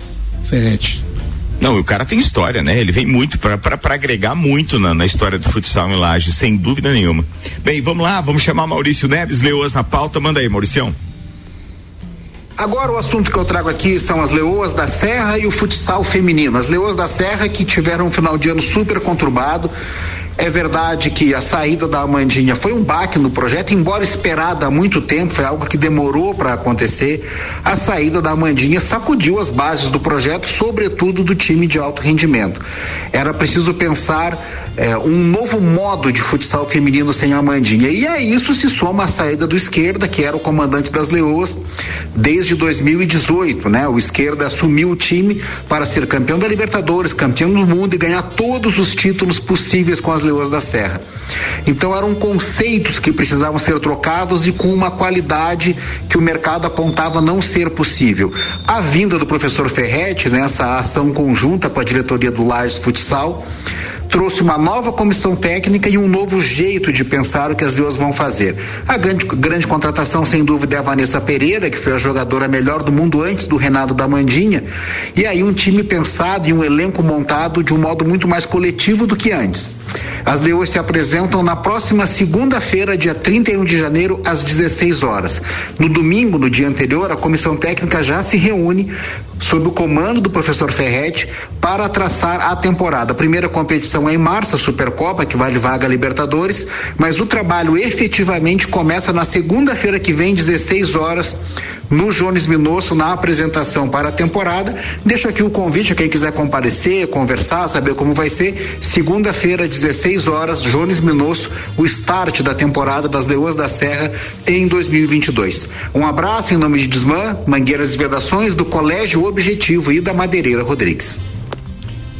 Ferrete. Não, e o cara tem história, né? Ele vem muito pra agregar muito na, na história do futsal em Laje, sem dúvida nenhuma. Bem, vamos lá, vamos chamar Maurício Neves, Leoas na pauta. Manda aí, Mauricião. Agora o assunto que eu trago aqui são as leoas da Serra e o futsal feminino. As leoas da Serra que tiveram um final de ano super conturbado. É verdade que a saída da Amandinha foi um baque no projeto, embora esperada há muito tempo, foi algo que demorou para acontecer. A saída da Amandinha sacudiu as bases do projeto, sobretudo do time de alto rendimento. Era preciso pensar eh, um novo modo de futsal feminino sem Amandinha. E a isso se soma a saída do esquerda, que era o comandante das Leoas desde 2018, né? O esquerda assumiu o time para ser campeão da Libertadores, campeão do mundo e ganhar todos os títulos possíveis com as Leoas da Serra. Então eram conceitos que precisavam ser trocados e com uma qualidade que o mercado apontava não ser possível. A vinda do professor Ferretti nessa ação conjunta com a diretoria do Lages Futsal trouxe uma nova comissão técnica e um novo jeito de pensar o que as duas vão fazer. A grande, grande contratação, sem dúvida, é a Vanessa Pereira, que foi a jogadora melhor do mundo antes do Renato da Mandinha, e aí um time pensado e um elenco montado de um modo muito mais coletivo do que antes. As Leoas se apresentam na próxima segunda-feira, dia 31 de janeiro, às 16 horas. No domingo, no dia anterior, a comissão técnica já se reúne sob o comando do professor Ferretti para traçar a temporada. A primeira competição é em março, a Supercopa, que vale vaga a Libertadores, mas o trabalho efetivamente começa na segunda-feira que vem, 16 horas, no Jones Minosso, na apresentação para a temporada. Deixo aqui o convite a quem quiser comparecer, conversar, saber como vai ser. Segunda-feira, 16 horas, Jones Minosso, o start da temporada das Leoas da Serra em 2022. Um abraço em nome de Desmã, Mangueiras e Vedações, do Colégio Objetivo e da Madeireira Rodrigues.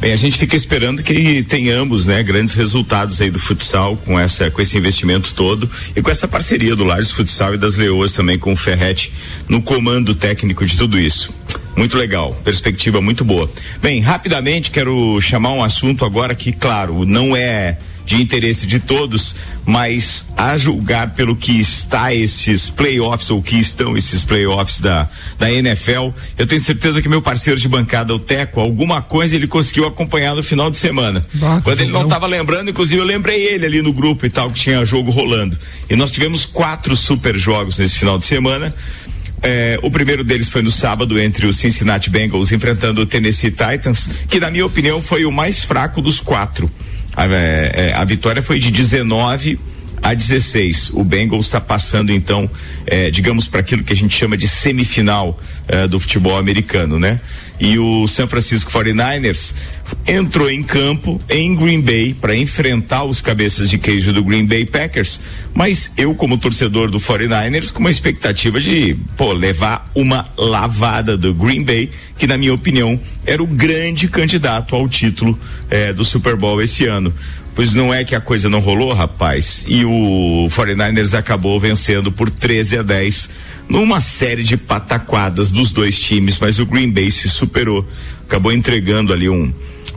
Bem, a gente fica esperando que tenhamos, né, grandes resultados aí do futsal com essa, com esse investimento todo e com essa parceria do Lages Futsal e das Leoas também com o Ferrete no comando técnico de tudo isso. Muito legal, perspectiva muito boa. Bem, rapidamente quero chamar um assunto agora que, claro, não é de interesse de todos, mas a julgar pelo que está esses playoffs ou que estão esses playoffs da, da NFL, eu tenho certeza que meu parceiro de bancada, o Teco, alguma coisa ele conseguiu acompanhar no final de semana. Bah, Quando ele não estava lembrando, inclusive eu lembrei ele ali no grupo e tal, que tinha jogo rolando. E nós tivemos quatro super jogos nesse final de semana. É, o primeiro deles foi no sábado entre os Cincinnati Bengals enfrentando o Tennessee Titans, que na minha opinião foi o mais fraco dos quatro. A, é, é, a vitória foi de 19 a 16. O Bengals está passando então, é, digamos, para aquilo que a gente chama de semifinal é, do futebol americano, né? E o San Francisco 49ers entrou em campo em Green Bay para enfrentar os cabeças de queijo do Green Bay Packers, mas eu como torcedor do 49ers com uma expectativa de, pô, levar uma lavada do Green Bay, que na minha opinião era o grande candidato ao título eh, do Super Bowl esse ano. Pois não é que a coisa não rolou, rapaz. E o 49ers acabou vencendo por 13 a 10 numa série de pataquadas dos dois times, mas o Green Bay se superou. Acabou entregando ali um,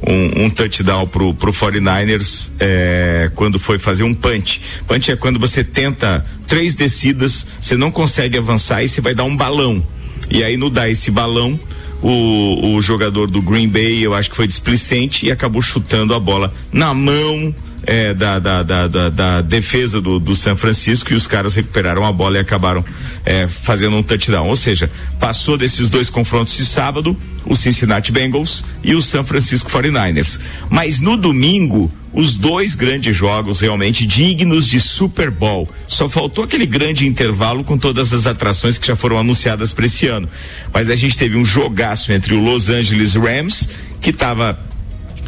um, um touchdown pro, pro 49ers é, quando foi fazer um punch. Punch é quando você tenta três descidas, você não consegue avançar e você vai dar um balão. E aí no dar esse balão, o, o jogador do Green Bay, eu acho que foi displicente e acabou chutando a bola na mão é, da, da, da, da, defesa do, do San Francisco e os caras recuperaram a bola e acabaram é, fazendo um touchdown. Ou seja, passou desses dois confrontos de sábado, o Cincinnati Bengals e o San Francisco 49ers. Mas no domingo, os dois grandes jogos realmente dignos de Super Bowl. Só faltou aquele grande intervalo com todas as atrações que já foram anunciadas para esse ano. Mas a gente teve um jogaço entre o Los Angeles Rams, que estava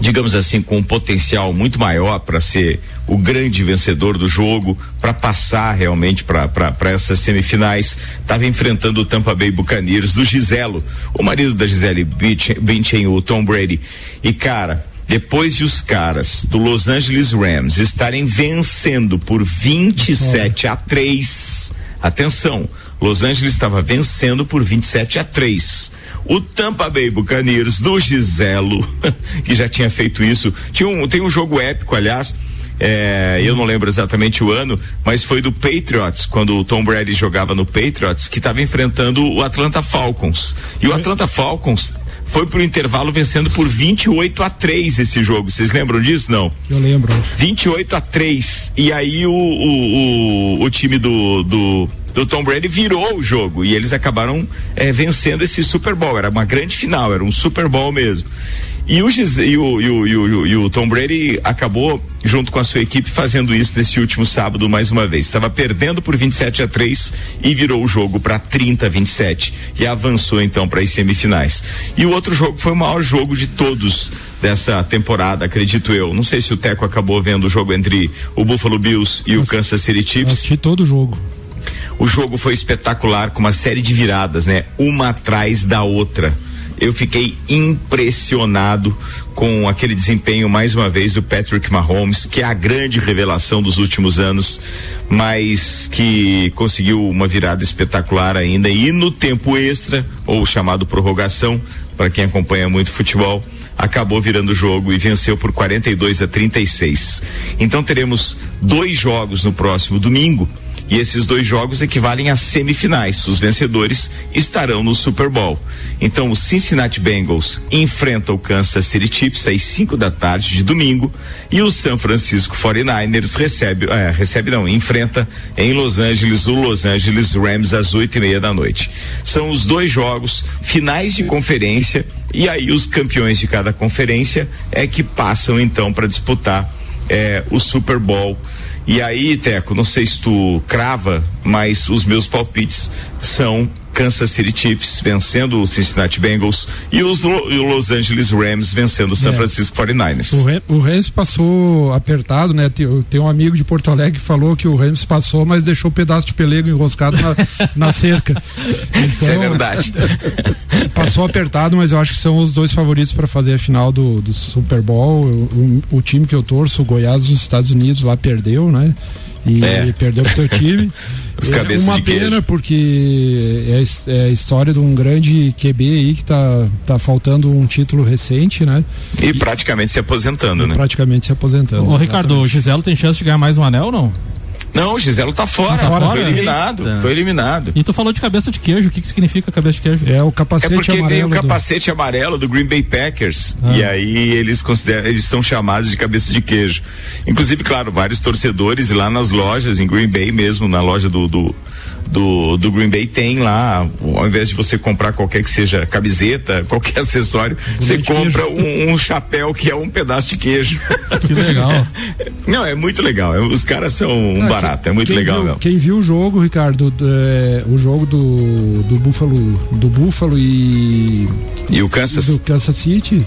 digamos assim, com um potencial muito maior para ser o grande vencedor do jogo, para passar realmente para essas semifinais. Estava enfrentando o Tampa Bay Buccaneers do Giselo, o marido da Gisele Bündchen, o Tom Brady. E cara, depois de os caras do Los Angeles Rams estarem vencendo por 27 a 3, atenção, Los Angeles estava vencendo por 27 a 3 o Tampa Bay Buccaneers do Giselo, que já tinha feito isso. Tinha um, tem um jogo épico, aliás. É, eu não lembro exatamente o ano, mas foi do Patriots, quando o Tom Brady jogava no Patriots, que estava enfrentando o Atlanta Falcons. E o Atlanta Falcons foi pro intervalo vencendo por 28 a 3 esse jogo. Vocês lembram disso? Não. Eu lembro. 28 a 3. E aí o, o, o, o time do, do do Tom Brady virou o jogo e eles acabaram é, vencendo esse Super Bowl. Era uma grande final, era um Super Bowl mesmo. E o, e o, e o, e o, Tom Brady acabou, junto com a sua equipe, fazendo isso nesse último sábado mais uma vez. Estava perdendo por 27 a 3 e virou o jogo para 30 a 27 e avançou então para as semifinais. E o outro jogo foi o maior jogo de todos dessa temporada, acredito eu. Não sei se o Teco acabou vendo o jogo entre o Buffalo Bills e o Kansas City Chiefs. Assisti todo o jogo. O jogo foi espetacular, com uma série de viradas, né? Uma atrás da outra. Eu fiquei impressionado com aquele desempenho, mais uma vez, do Patrick Mahomes, que é a grande revelação dos últimos anos, mas que conseguiu uma virada espetacular ainda. E no tempo extra, ou chamado prorrogação, para quem acompanha muito futebol, acabou virando o jogo e venceu por 42 a 36. Então teremos dois jogos no próximo domingo e esses dois jogos equivalem a semifinais. Os vencedores estarão no Super Bowl. Então, o Cincinnati Bengals enfrenta o Kansas City Chiefs às 5 da tarde de domingo e o San Francisco 49ers recebe, é, recebe não, enfrenta em Los Angeles o Los Angeles Rams às oito e meia da noite. São os dois jogos finais de conferência e aí os campeões de cada conferência é que passam então para disputar é, o Super Bowl. E aí, Teco, não sei se tu crava, mas os meus palpites são Kansas City Chiefs vencendo o Cincinnati Bengals e os e o Los Angeles Rams vencendo o San É. Francisco 49ers. O, o Rams passou apertado, né? Tem, tem um amigo de Porto Alegre que falou que o Rams passou, mas deixou um pedaço de pelego enroscado na, na cerca. Isso é Então, verdade. Passou apertado, mas eu acho que são os dois favoritos para fazer a final do, do Super Bowl. O, o- o time que eu torço, o Goiás dos Estados Unidos, lá perdeu, né? E É. perdeu pro teu time. Os É uma de queijo. pena porque é, é a história de um grande QB aí que tá, tá faltando um título recente, né? E praticamente se aposentando, né? Praticamente se aposentando. Ô, Ricardo, o Giselo tem chance de ganhar mais um anel ou não? Não, o Giselo tá fora. Tá fora? Foi eliminado. Eita. Foi eliminado. E tu falou de cabeça de queijo, o que, que significa cabeça de queijo? É o É capacete porque ele tem amarelo. o do- capacete amarelo do Green Bay Packers. Ah. E aí eles consideram, eles são chamados de cabeça de queijo. Inclusive, claro, vários torcedores lá nas lojas, em Green Bay mesmo, na loja do, do, do, do Green Bay tem lá, ao invés de você comprar qualquer que seja camiseta, qualquer acessório, você compra um, um chapéu que é um pedaço de queijo. Que legal. Não, é muito legal. é- Os caras são um Ah, barato, é muito quem legal viu. Quem viu o jogo, Ricardo, do- é, o jogo do, do Buffalo, do Buffalo e E o Kansas? do Kansas City,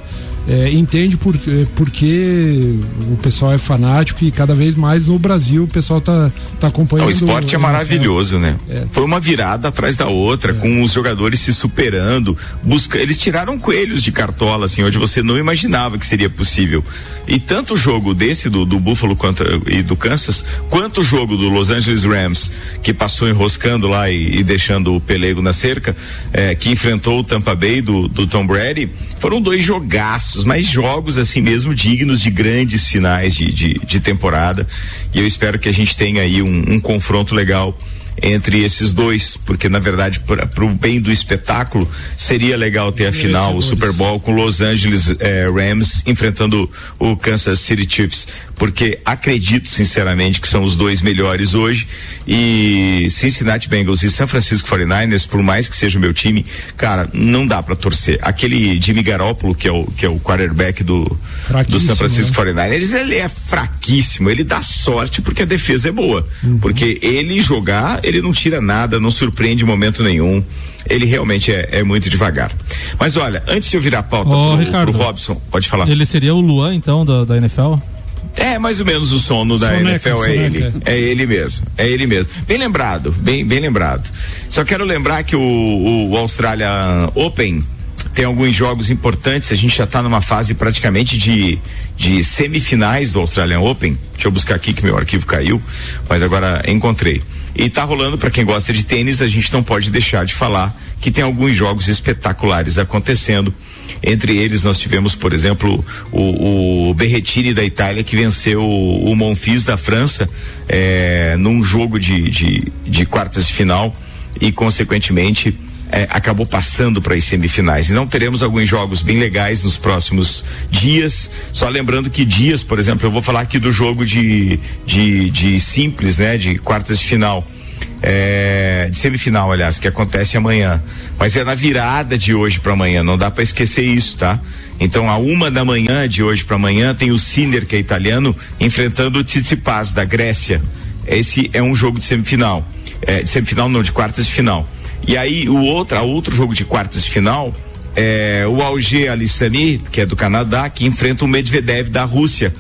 é, entende por, é, porque o pessoal é fanático e cada vez mais no Brasil o pessoal tá, tá acompanhando. o esporte é maravilhoso, né? É. Foi uma virada atrás da outra, com os jogadores se superando, busca, eles tiraram coelhos de cartola, assim, onde você não imaginava que seria possível. E tanto o jogo desse do, do Buffalo quanto, e do Kansas, quanto o jogo do Los Angeles Rams, que passou enroscando lá e, e deixando o pelego na cerca, eh, que enfrentou o Tampa Bay do, do Tom Brady, foram dois jogaços, mas jogos assim mesmo dignos de grandes finais de, de, de temporada. E eu espero que a gente tenha aí um, um confronto legal entre esses dois, porque na verdade para o bem do espetáculo seria legal ter a final, o Super Bowl com Los Angeles eh, Rams enfrentando o Kansas City Chiefs, porque acredito sinceramente que são os dois melhores hoje e Cincinnati Bengals e San Francisco 49ers, por mais que seja o meu time, cara, não dá para torcer. Aquele Jimmy Garoppolo que é o que é o quarterback do do San Francisco né? 49ers, ele é fraquíssimo, ele dá sorte porque a defesa é boa. Uhum. Porque ele jogar, ele não tira nada, não surpreende em momento nenhum. Ele realmente é, é muito devagar. Mas olha, antes de eu virar a pauta Ô, pro, Ricardo. pro Robson, pode falar. Ele seria o Luan, então, da, da NFL? É mais ou menos o sono da Soneca, NFL é soneca. ele. É ele mesmo. É ele mesmo. Bem lembrado, bem, bem lembrado. Só quero lembrar que o, o, Australia Open tem alguns jogos importantes. A gente já está numa fase praticamente de, de semifinais do Australian Open. Deixa eu buscar aqui que meu arquivo caiu, mas agora encontrei. E tá rolando para quem gosta de tênis, a gente não pode deixar de falar que tem alguns jogos espetaculares acontecendo. Entre eles nós tivemos, por exemplo, o, o Berretini da Itália que venceu o, o da França eh, num jogo de, de, de quartas de final e consequentemente eh, acabou passando para as semifinais. Então teremos alguns jogos bem legais nos próximos dias. Só lembrando que dias, por exemplo, eu vou falar aqui do jogo de, de, de simples, né? De quartas de final. É, de semifinal, aliás, que acontece amanhã. Mas é na virada de hoje para amanhã, não dá para esquecer isso, tá? Então, a uma da manhã de hoje para amanhã tem o Sinner, que é italiano, enfrentando o Tsitsipas da Grécia. Esse é um jogo de semifinal. É, de semifinal não, de quartas de final. E aí o outro, outro jogo de quartas de final é o Alger Alissani, que é do Canadá, que enfrenta o Medvedev da Rússia.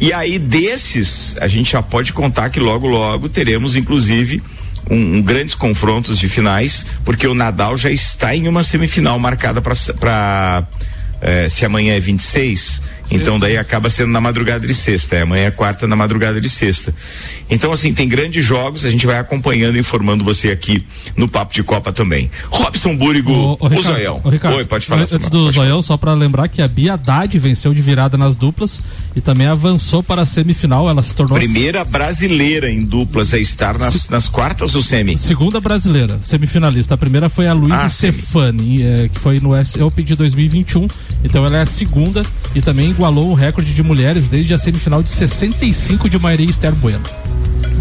E aí desses, a gente já pode contar que logo logo teremos inclusive um, um grandes confrontos de finais, porque o Nadal já está em uma semifinal marcada para se amanhã é 26, então daí acaba sendo na madrugada de sexta. É, amanhã é quarta na madrugada de sexta. Então, assim, tem grandes jogos, a gente vai acompanhando e informando você aqui no Papo de Copa também. Robson Búrigo, ô, o Ricardo, Zoião. Ricardo, Oi, pode falar. Antes Samuel, do. Zoião, só pra lembrar que a Bia Haddad venceu de virada nas duplas e também avançou para a semifinal. Ela se tornou a Primeira brasileira em duplas a estar nas, nas quartas do semi. segunda brasileira, semifinalista. A primeira foi a Luísa Ah. Stefani, eh, que foi no S Open de 2021. Então ela é a segunda e também igualou o recorde de mulheres desde a semifinal de 65 de Maria Esther Bueno.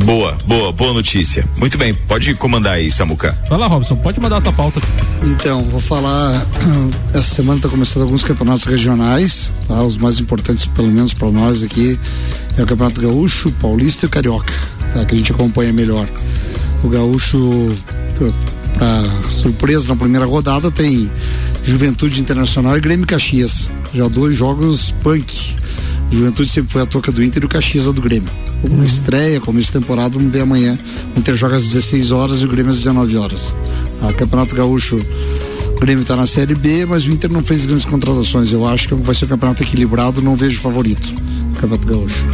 Boa, boa, boa notícia. Muito bem, pode comandar aí, Samuca. Vai lá, Robson, pode mandar a tua pauta. Então, vou falar. Essa semana está começando alguns campeonatos regionais, tá? Os mais importantes, pelo menos para nós aqui, é o Campeonato Gaúcho, Paulista e o Carioca, tá? Que a gente acompanha melhor. O Gaúcho, para surpresa, na primeira rodada tem Juventude Internacional e Grêmio Caxias. Já dois jogos punk. Juventude sempre foi a toca do Inter e o Caxias a do Grêmio. Como estreia, começo de temporada, vamos ver amanhã. O Inter joga às 16 horas e o Grêmio às 19 horas. A Campeonato Gaúcho, o Grêmio está na Série B, mas o Inter não fez grandes contratações. Eu acho que vai ser um campeonato equilibrado, não vejo favorito. Campeonato Gaúcho.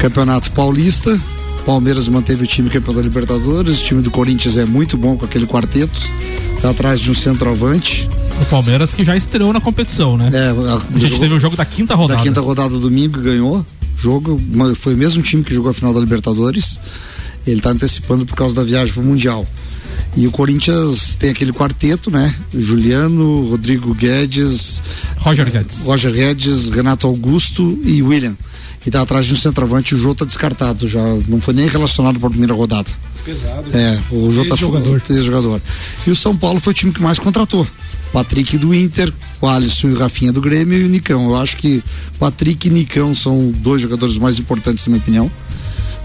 Campeonato Paulista, Palmeiras manteve o time campeão da Libertadores. O time do Corinthians é muito bom com aquele quarteto. Tá atrás de um centroavante. O Palmeiras que já estreou na competição, né? É, a, A gente teve o jogo da quinta rodada. Da quinta rodada domingo ganhou. Jogo, foi o mesmo time que jogou a final da Libertadores. Ele tá antecipando por causa da viagem pro Mundial. E o Corinthians tem aquele quarteto, né? Juliano, Rodrigo Guedes, Roger Guedes. Roger Guedes, Renato Augusto e William. E tá atrás de um centroavante, o Jô tá descartado, já não foi nem relacionado para a primeira rodada. Pesado. É, o Jô tá Ex-jogador. jogador. E o São Paulo foi o time que mais contratou. Patrick do Inter, o Alisson e o Rafinha do Grêmio e o Nicão. Eu acho que Patrick e Nicão são dois jogadores mais importantes, na minha opinião.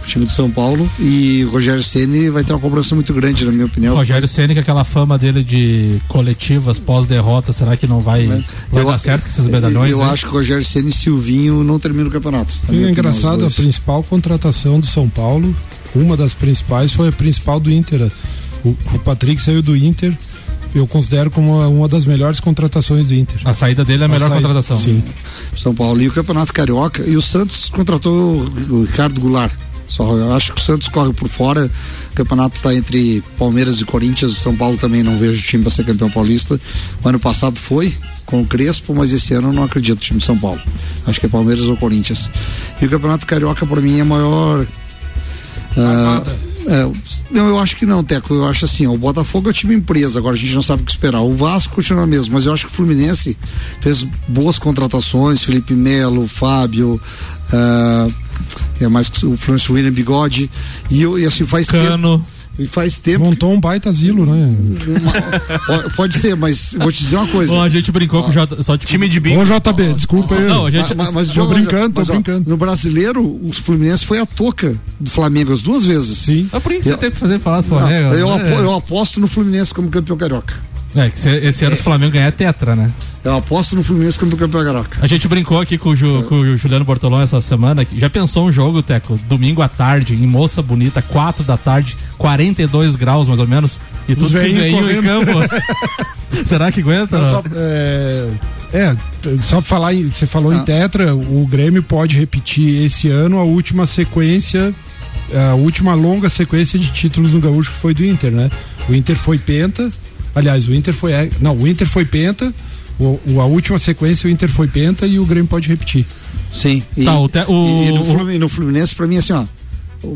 O time do São Paulo. E o Rogério Ceni vai ter uma cobrança muito grande, na minha opinião. Rogério Ceni, com aquela fama dele de coletivas pós-derrota, será que não vai, vai dar certo com esses medalhões? Eu né? acho que o Rogério Ceni e Silvinho não terminam o campeonato. Na E é opinião, engraçado, a principal contratação do São Paulo, uma das principais, foi a principal do Inter. O, o Patrick saiu do Inter, eu considero como uma, uma das melhores contratações do Inter. A saída dele é a melhor saída- contratação. Sim. São Paulo e o Campeonato Carioca e o Santos contratou o Ricardo Goulart. Só eu acho que o Santos corre por fora. O campeonato está entre Palmeiras e Corinthians. São Paulo também não vejo time para ser campeão paulista. O ano passado foi com o Crespo, mas esse ano eu não acredito no time de São Paulo. Acho que é Palmeiras ou Corinthians. E o Campeonato Carioca para mim é maior. ah, é, eu acho que não, Teco. Eu acho assim, o Botafogo é o time empresa, agora a gente não sabe o que esperar. O Vasco continua mesmo, mas eu acho que o Fluminense fez boas contratações, Felipe Melo, Fábio, ah, é mais o Fluminense William Bigode. E, eu, e assim, faz Cano. tempo. E faz tempo. Montou um baita asilo, né? Pode- ser, mas vou te dizer uma coisa. Bom, a gente brincou com o J... só time de Ô, JB, desculpa aí. Não, a gente- Mas, mas, tô mas, brincando, tô mas, ó, brincando. No brasileiro, o Fluminense foi a toca do Flamengo as duas vezes. Sim. Mas por que, que você Eu- tem que fazer falar do Flamengo? eu, né? eu aposto no Fluminense como campeão carioca. É, que se- esse ano se o Flamengo ganhar é tetra, né? Eu aposto no Fluminense como campeão carioca. A gente brincou aqui com o, Ju- com o Juliano Bortolão essa semana. Já pensou um jogo, Teco? Domingo à tarde, em Moça Bonita, 4 da tarde, 42 graus mais ou menos, e tudo veinho em campo. Será que aguenta? Não, só, é, é, só pra falar, você falou em Tetra, o Grêmio pode repetir esse ano a última sequência, a última longa sequência de títulos no Gaúcho que foi do Inter, né? O Inter foi penta, aliás, o Inter foi, é, não, o Inter foi penta, o, o- a última sequência o Inter foi penta e o Grêmio pode repetir. Sim. E, Tá, o te- o- e- e no, Fluminense, no Fluminense, pra mim, assim, ó.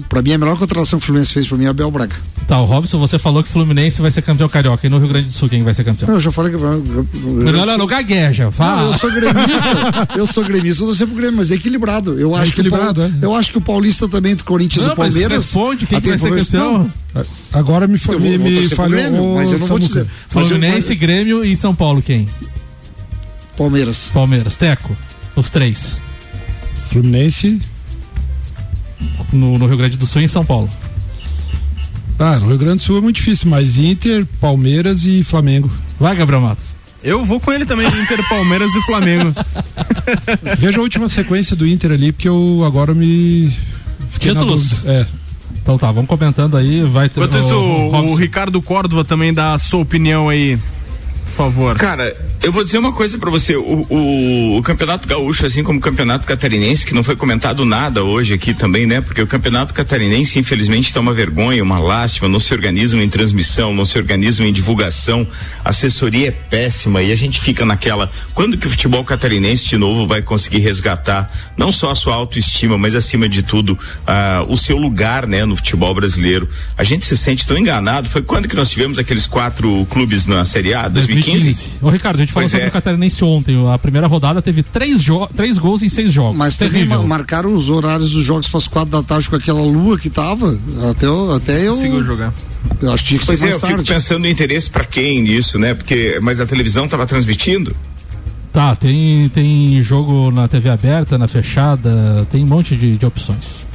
Pra mim, a melhor contratação que o Fluminense fez pra mim é Abel Braga. Tá, o Robson, você falou que o Fluminense vai ser campeão carioca. E no Rio Grande do Sul, quem vai ser campeão? Não, eu já falei que. Não, não, não, não gagueja. Não, Fala. eu sou gremista. eu sou gremista, eu tô sempre gremista, mas é equilibrado. Eu acho equilibrado, que o, Paul- é. Eu acho que o Paulista também, do Corinthians Não, e mas Palmeiras. responde quem que vai ser campeão. Não, Agora me, Eu me, me falhou Grêmio, mas eu não vou dizer. Eu- Fluminense, Grêmio e São Paulo, quem? Palmeiras. Palmeiras. Teco. Os três. Fluminense, No, no Rio Grande do Sul e em São Paulo. ah, no Rio Grande do Sul é muito difícil, mas Inter, Palmeiras e Flamengo. Vai, Gabriel Matos. Eu vou com ele também, Inter, Palmeiras e Flamengo. Veja a última sequência do Inter ali, porque eu agora me. fiquei Títulos? É. Então tá, vamos comentando aí. Vai ter. Enquanto isso, o, Robson. o Ricardo Córdova também dá a sua opinião aí, por favor. Cara, eu vou dizer uma coisa pra você. O, o- o Campeonato Gaúcho, assim como o Campeonato Catarinense, que não foi comentado nada hoje aqui também, né? Porque o Campeonato Catarinense, infelizmente, está uma vergonha, uma lástima. Não se organizam em transmissão, não se organizam em divulgação. A assessoria é péssima e a gente fica naquela. Quando que o futebol catarinense de novo vai conseguir resgatar não só a sua autoestima, mas acima de tudo ah, o seu lugar, né, no futebol brasileiro? A gente se sente tão enganado. Foi quando que nós tivemos aqueles quatro clubes na Série A? 2015? Ô, Ricardo, a gente falou Pois sobre é. o Catarinense ontem. A primeira rodada teve três, três gols em seis jogos. Mas Terrível. ma- marcaram os horários dos jogos para as quatro da tarde com aquela lua que tava. Até eu. Até eu Conseguiu jogar. Eu acho que tinha que Pois ser é, mais eu fico tarde. pensando no interesse pra quem nisso, né? Porque, mas a televisão tava transmitindo? Tá, tem, tem jogo na TV aberta, na fechada, tem um monte de, de opções.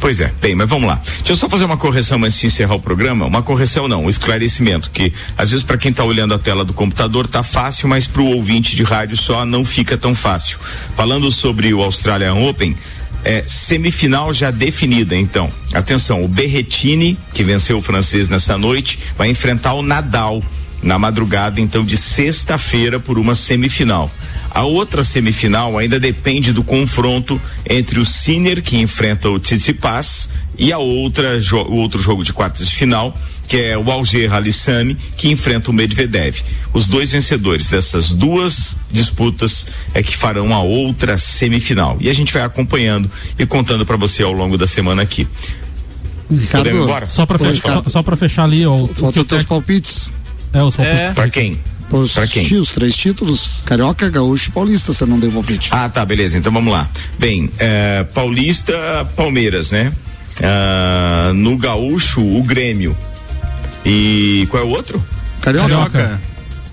Pois é, bem, mas vamos lá. Deixa eu só fazer uma correção antes de encerrar o programa. Uma correção não, um esclarecimento, que às vezes para quem tá olhando a tela do computador tá fácil, mas pro ouvinte de rádio só não fica tão fácil. Falando sobre o Australian Open, é, semifinal já definida, então. Atenção, o Berretini, que venceu o francês nessa noite, vai enfrentar o Nadal na madrugada então de sexta-feira por uma semifinal. A outra semifinal ainda depende do confronto entre o Sinner que enfrenta o Tsitsipas e a outra o outro jogo de quartas de final que é o Alger Alissami, que enfrenta o Medvedev. Os dois vencedores dessas duas disputas é que farão a outra semifinal. E a gente vai acompanhando e contando para você ao longo da semana aqui. Ricardo, Podemos embora? Só para fechar, só, só pra fechar ali, ó. Falta os teus palpites. É, os palpites. É. Pra quem? Os, pra quem? os três títulos, Carioca, Gaúcho e Paulista, você não deu palpite. Ah, tá, beleza. Então vamos lá. Bem, é, Paulista, Palmeiras, né? Ah, no Gaúcho, o Grêmio. E qual é o outro? Carioca. Carioca.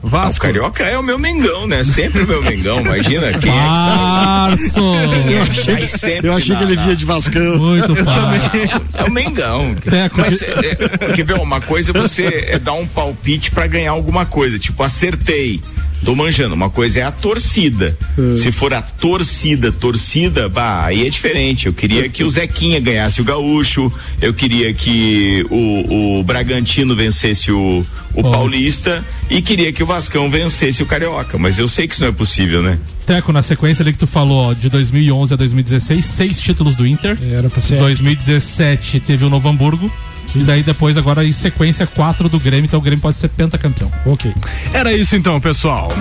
Vasco. Ah, o Carioca é o meu Mengão, né? Sempre o meu Mengão, imagina. Quem é que sabe? Eu achei, eu achei que ele via de Vascão. Muito fácil. É o Mengão. Mas, é, é, quer ver, uma coisa é você é dar um palpite para ganhar alguma coisa, tipo, acertei tô manjando. Uma coisa é a torcida. É. Se for a torcida, torcida, bah, aí é diferente. Eu queria que o Zequinha ganhasse o Gaúcho, eu queria que o, o Bragantino vencesse o, o Paulista e queria que o Vascão vencesse o Carioca. Mas eu sei que isso não é possível, né? Teco, na sequência ali que tu falou, ó, de 2011 a 2016, seis títulos do Inter. Era pra ser. 2017 teve o Novo Hamburgo. E daí depois, agora em sequência, quatro do Grêmio, então o Grêmio pode ser pentacampeão. Ok. Era isso então, pessoal.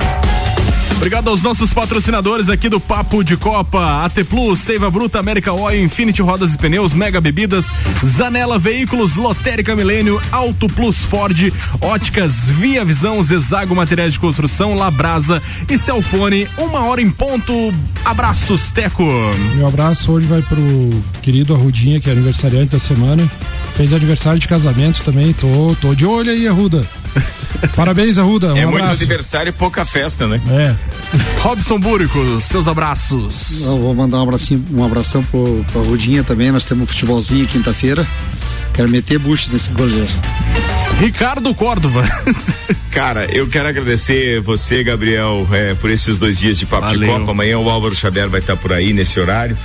Obrigado aos nossos patrocinadores aqui do Papo de Copa, AT Plus, Seiva Bruta, América Oil, Infinity Rodas e Pneus, Mega Bebidas, Zanela Veículos, Lotérica Milênio, Auto Plus Ford, Óticas Via Visão, Zezago Materiais de Construção, Labrasa e Celfone, uma hora em ponto. Abraços, Teco. Meu abraço hoje vai pro querido Arrudinha, que é aniversariante da semana. Fez aniversário de casamento também, tô, tô de olho aí, Arruda. Parabéns, Arruda. Um é abraço. muito aniversário e pouca festa, né? É. Robson Búrico, seus abraços. Eu vou mandar um abracinho, um abração pro, pro Rudinha também. Nós temos um futebolzinho quinta-feira. Quero meter bucho nesse goleiro. Ricardo Córdova. Cara, eu quero agradecer você, Gabriel, é, por esses dois dias de papo Valeu. de Copa. Amanhã o Álvaro Xavier vai estar por aí nesse horário.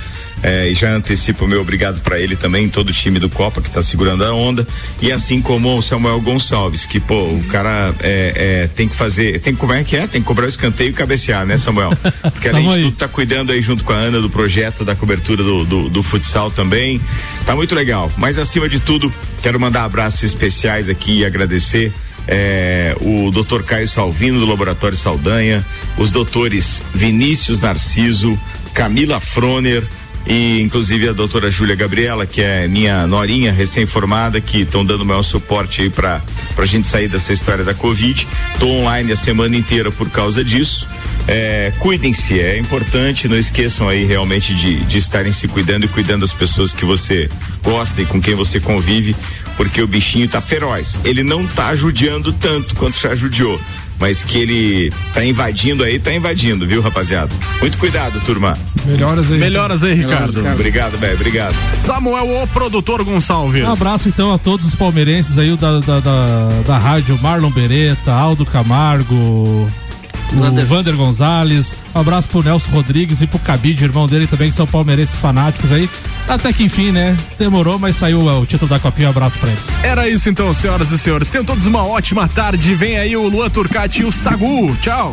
É, e já antecipo o meu obrigado para ele também, todo o time do Copa que está segurando a onda. E assim como o Samuel Gonçalves, que, pô, o cara é, é, tem que fazer. Tem como é que é? Tem que cobrar o escanteio e cabecear, né, Samuel? Porque além de tudo, tá cuidando aí junto com a Ana do projeto da cobertura do, do, do futsal também. Tá muito legal. Mas acima de tudo, quero mandar abraços especiais aqui e agradecer é, o Dr. Caio Salvino do Laboratório Saldanha, os doutores Vinícius Narciso, Camila Froner, e inclusive a doutora Júlia Gabriela, que é minha norinha recém-formada, que estão dando o maior suporte aí para a gente sair dessa história da Covid. Estou online a semana inteira por causa disso. É, Cuidem-se, é importante, não esqueçam aí realmente de, de estarem se cuidando e cuidando das pessoas que você gosta e com quem você convive, porque o bichinho tá feroz. Ele não tá judiando tanto quanto já judiou mas que ele tá invadindo aí, tá invadindo, viu, rapaziada? Muito cuidado, turma. Melhoras aí. Melhoras aí, Ricardo. Melhoras, obrigado, velho, obrigado. Samuel, o produtor Gonçalves. Um abraço então a todos os palmeirenses aí da, da, da, da rádio Marlon Beretta, Aldo Camargo, o Vander Gonzalez. Um abraço pro Nelson Rodrigues e pro Cabide, irmão dele também, que são palmeirenses fanáticos aí. Até que enfim, né? Demorou, mas saiu o título da Copinha. Um abraço pra eles. Era isso então, senhoras e senhores. Tenham todos uma ótima tarde. Vem aí o Luan Turcati e o Sagu. Tchau.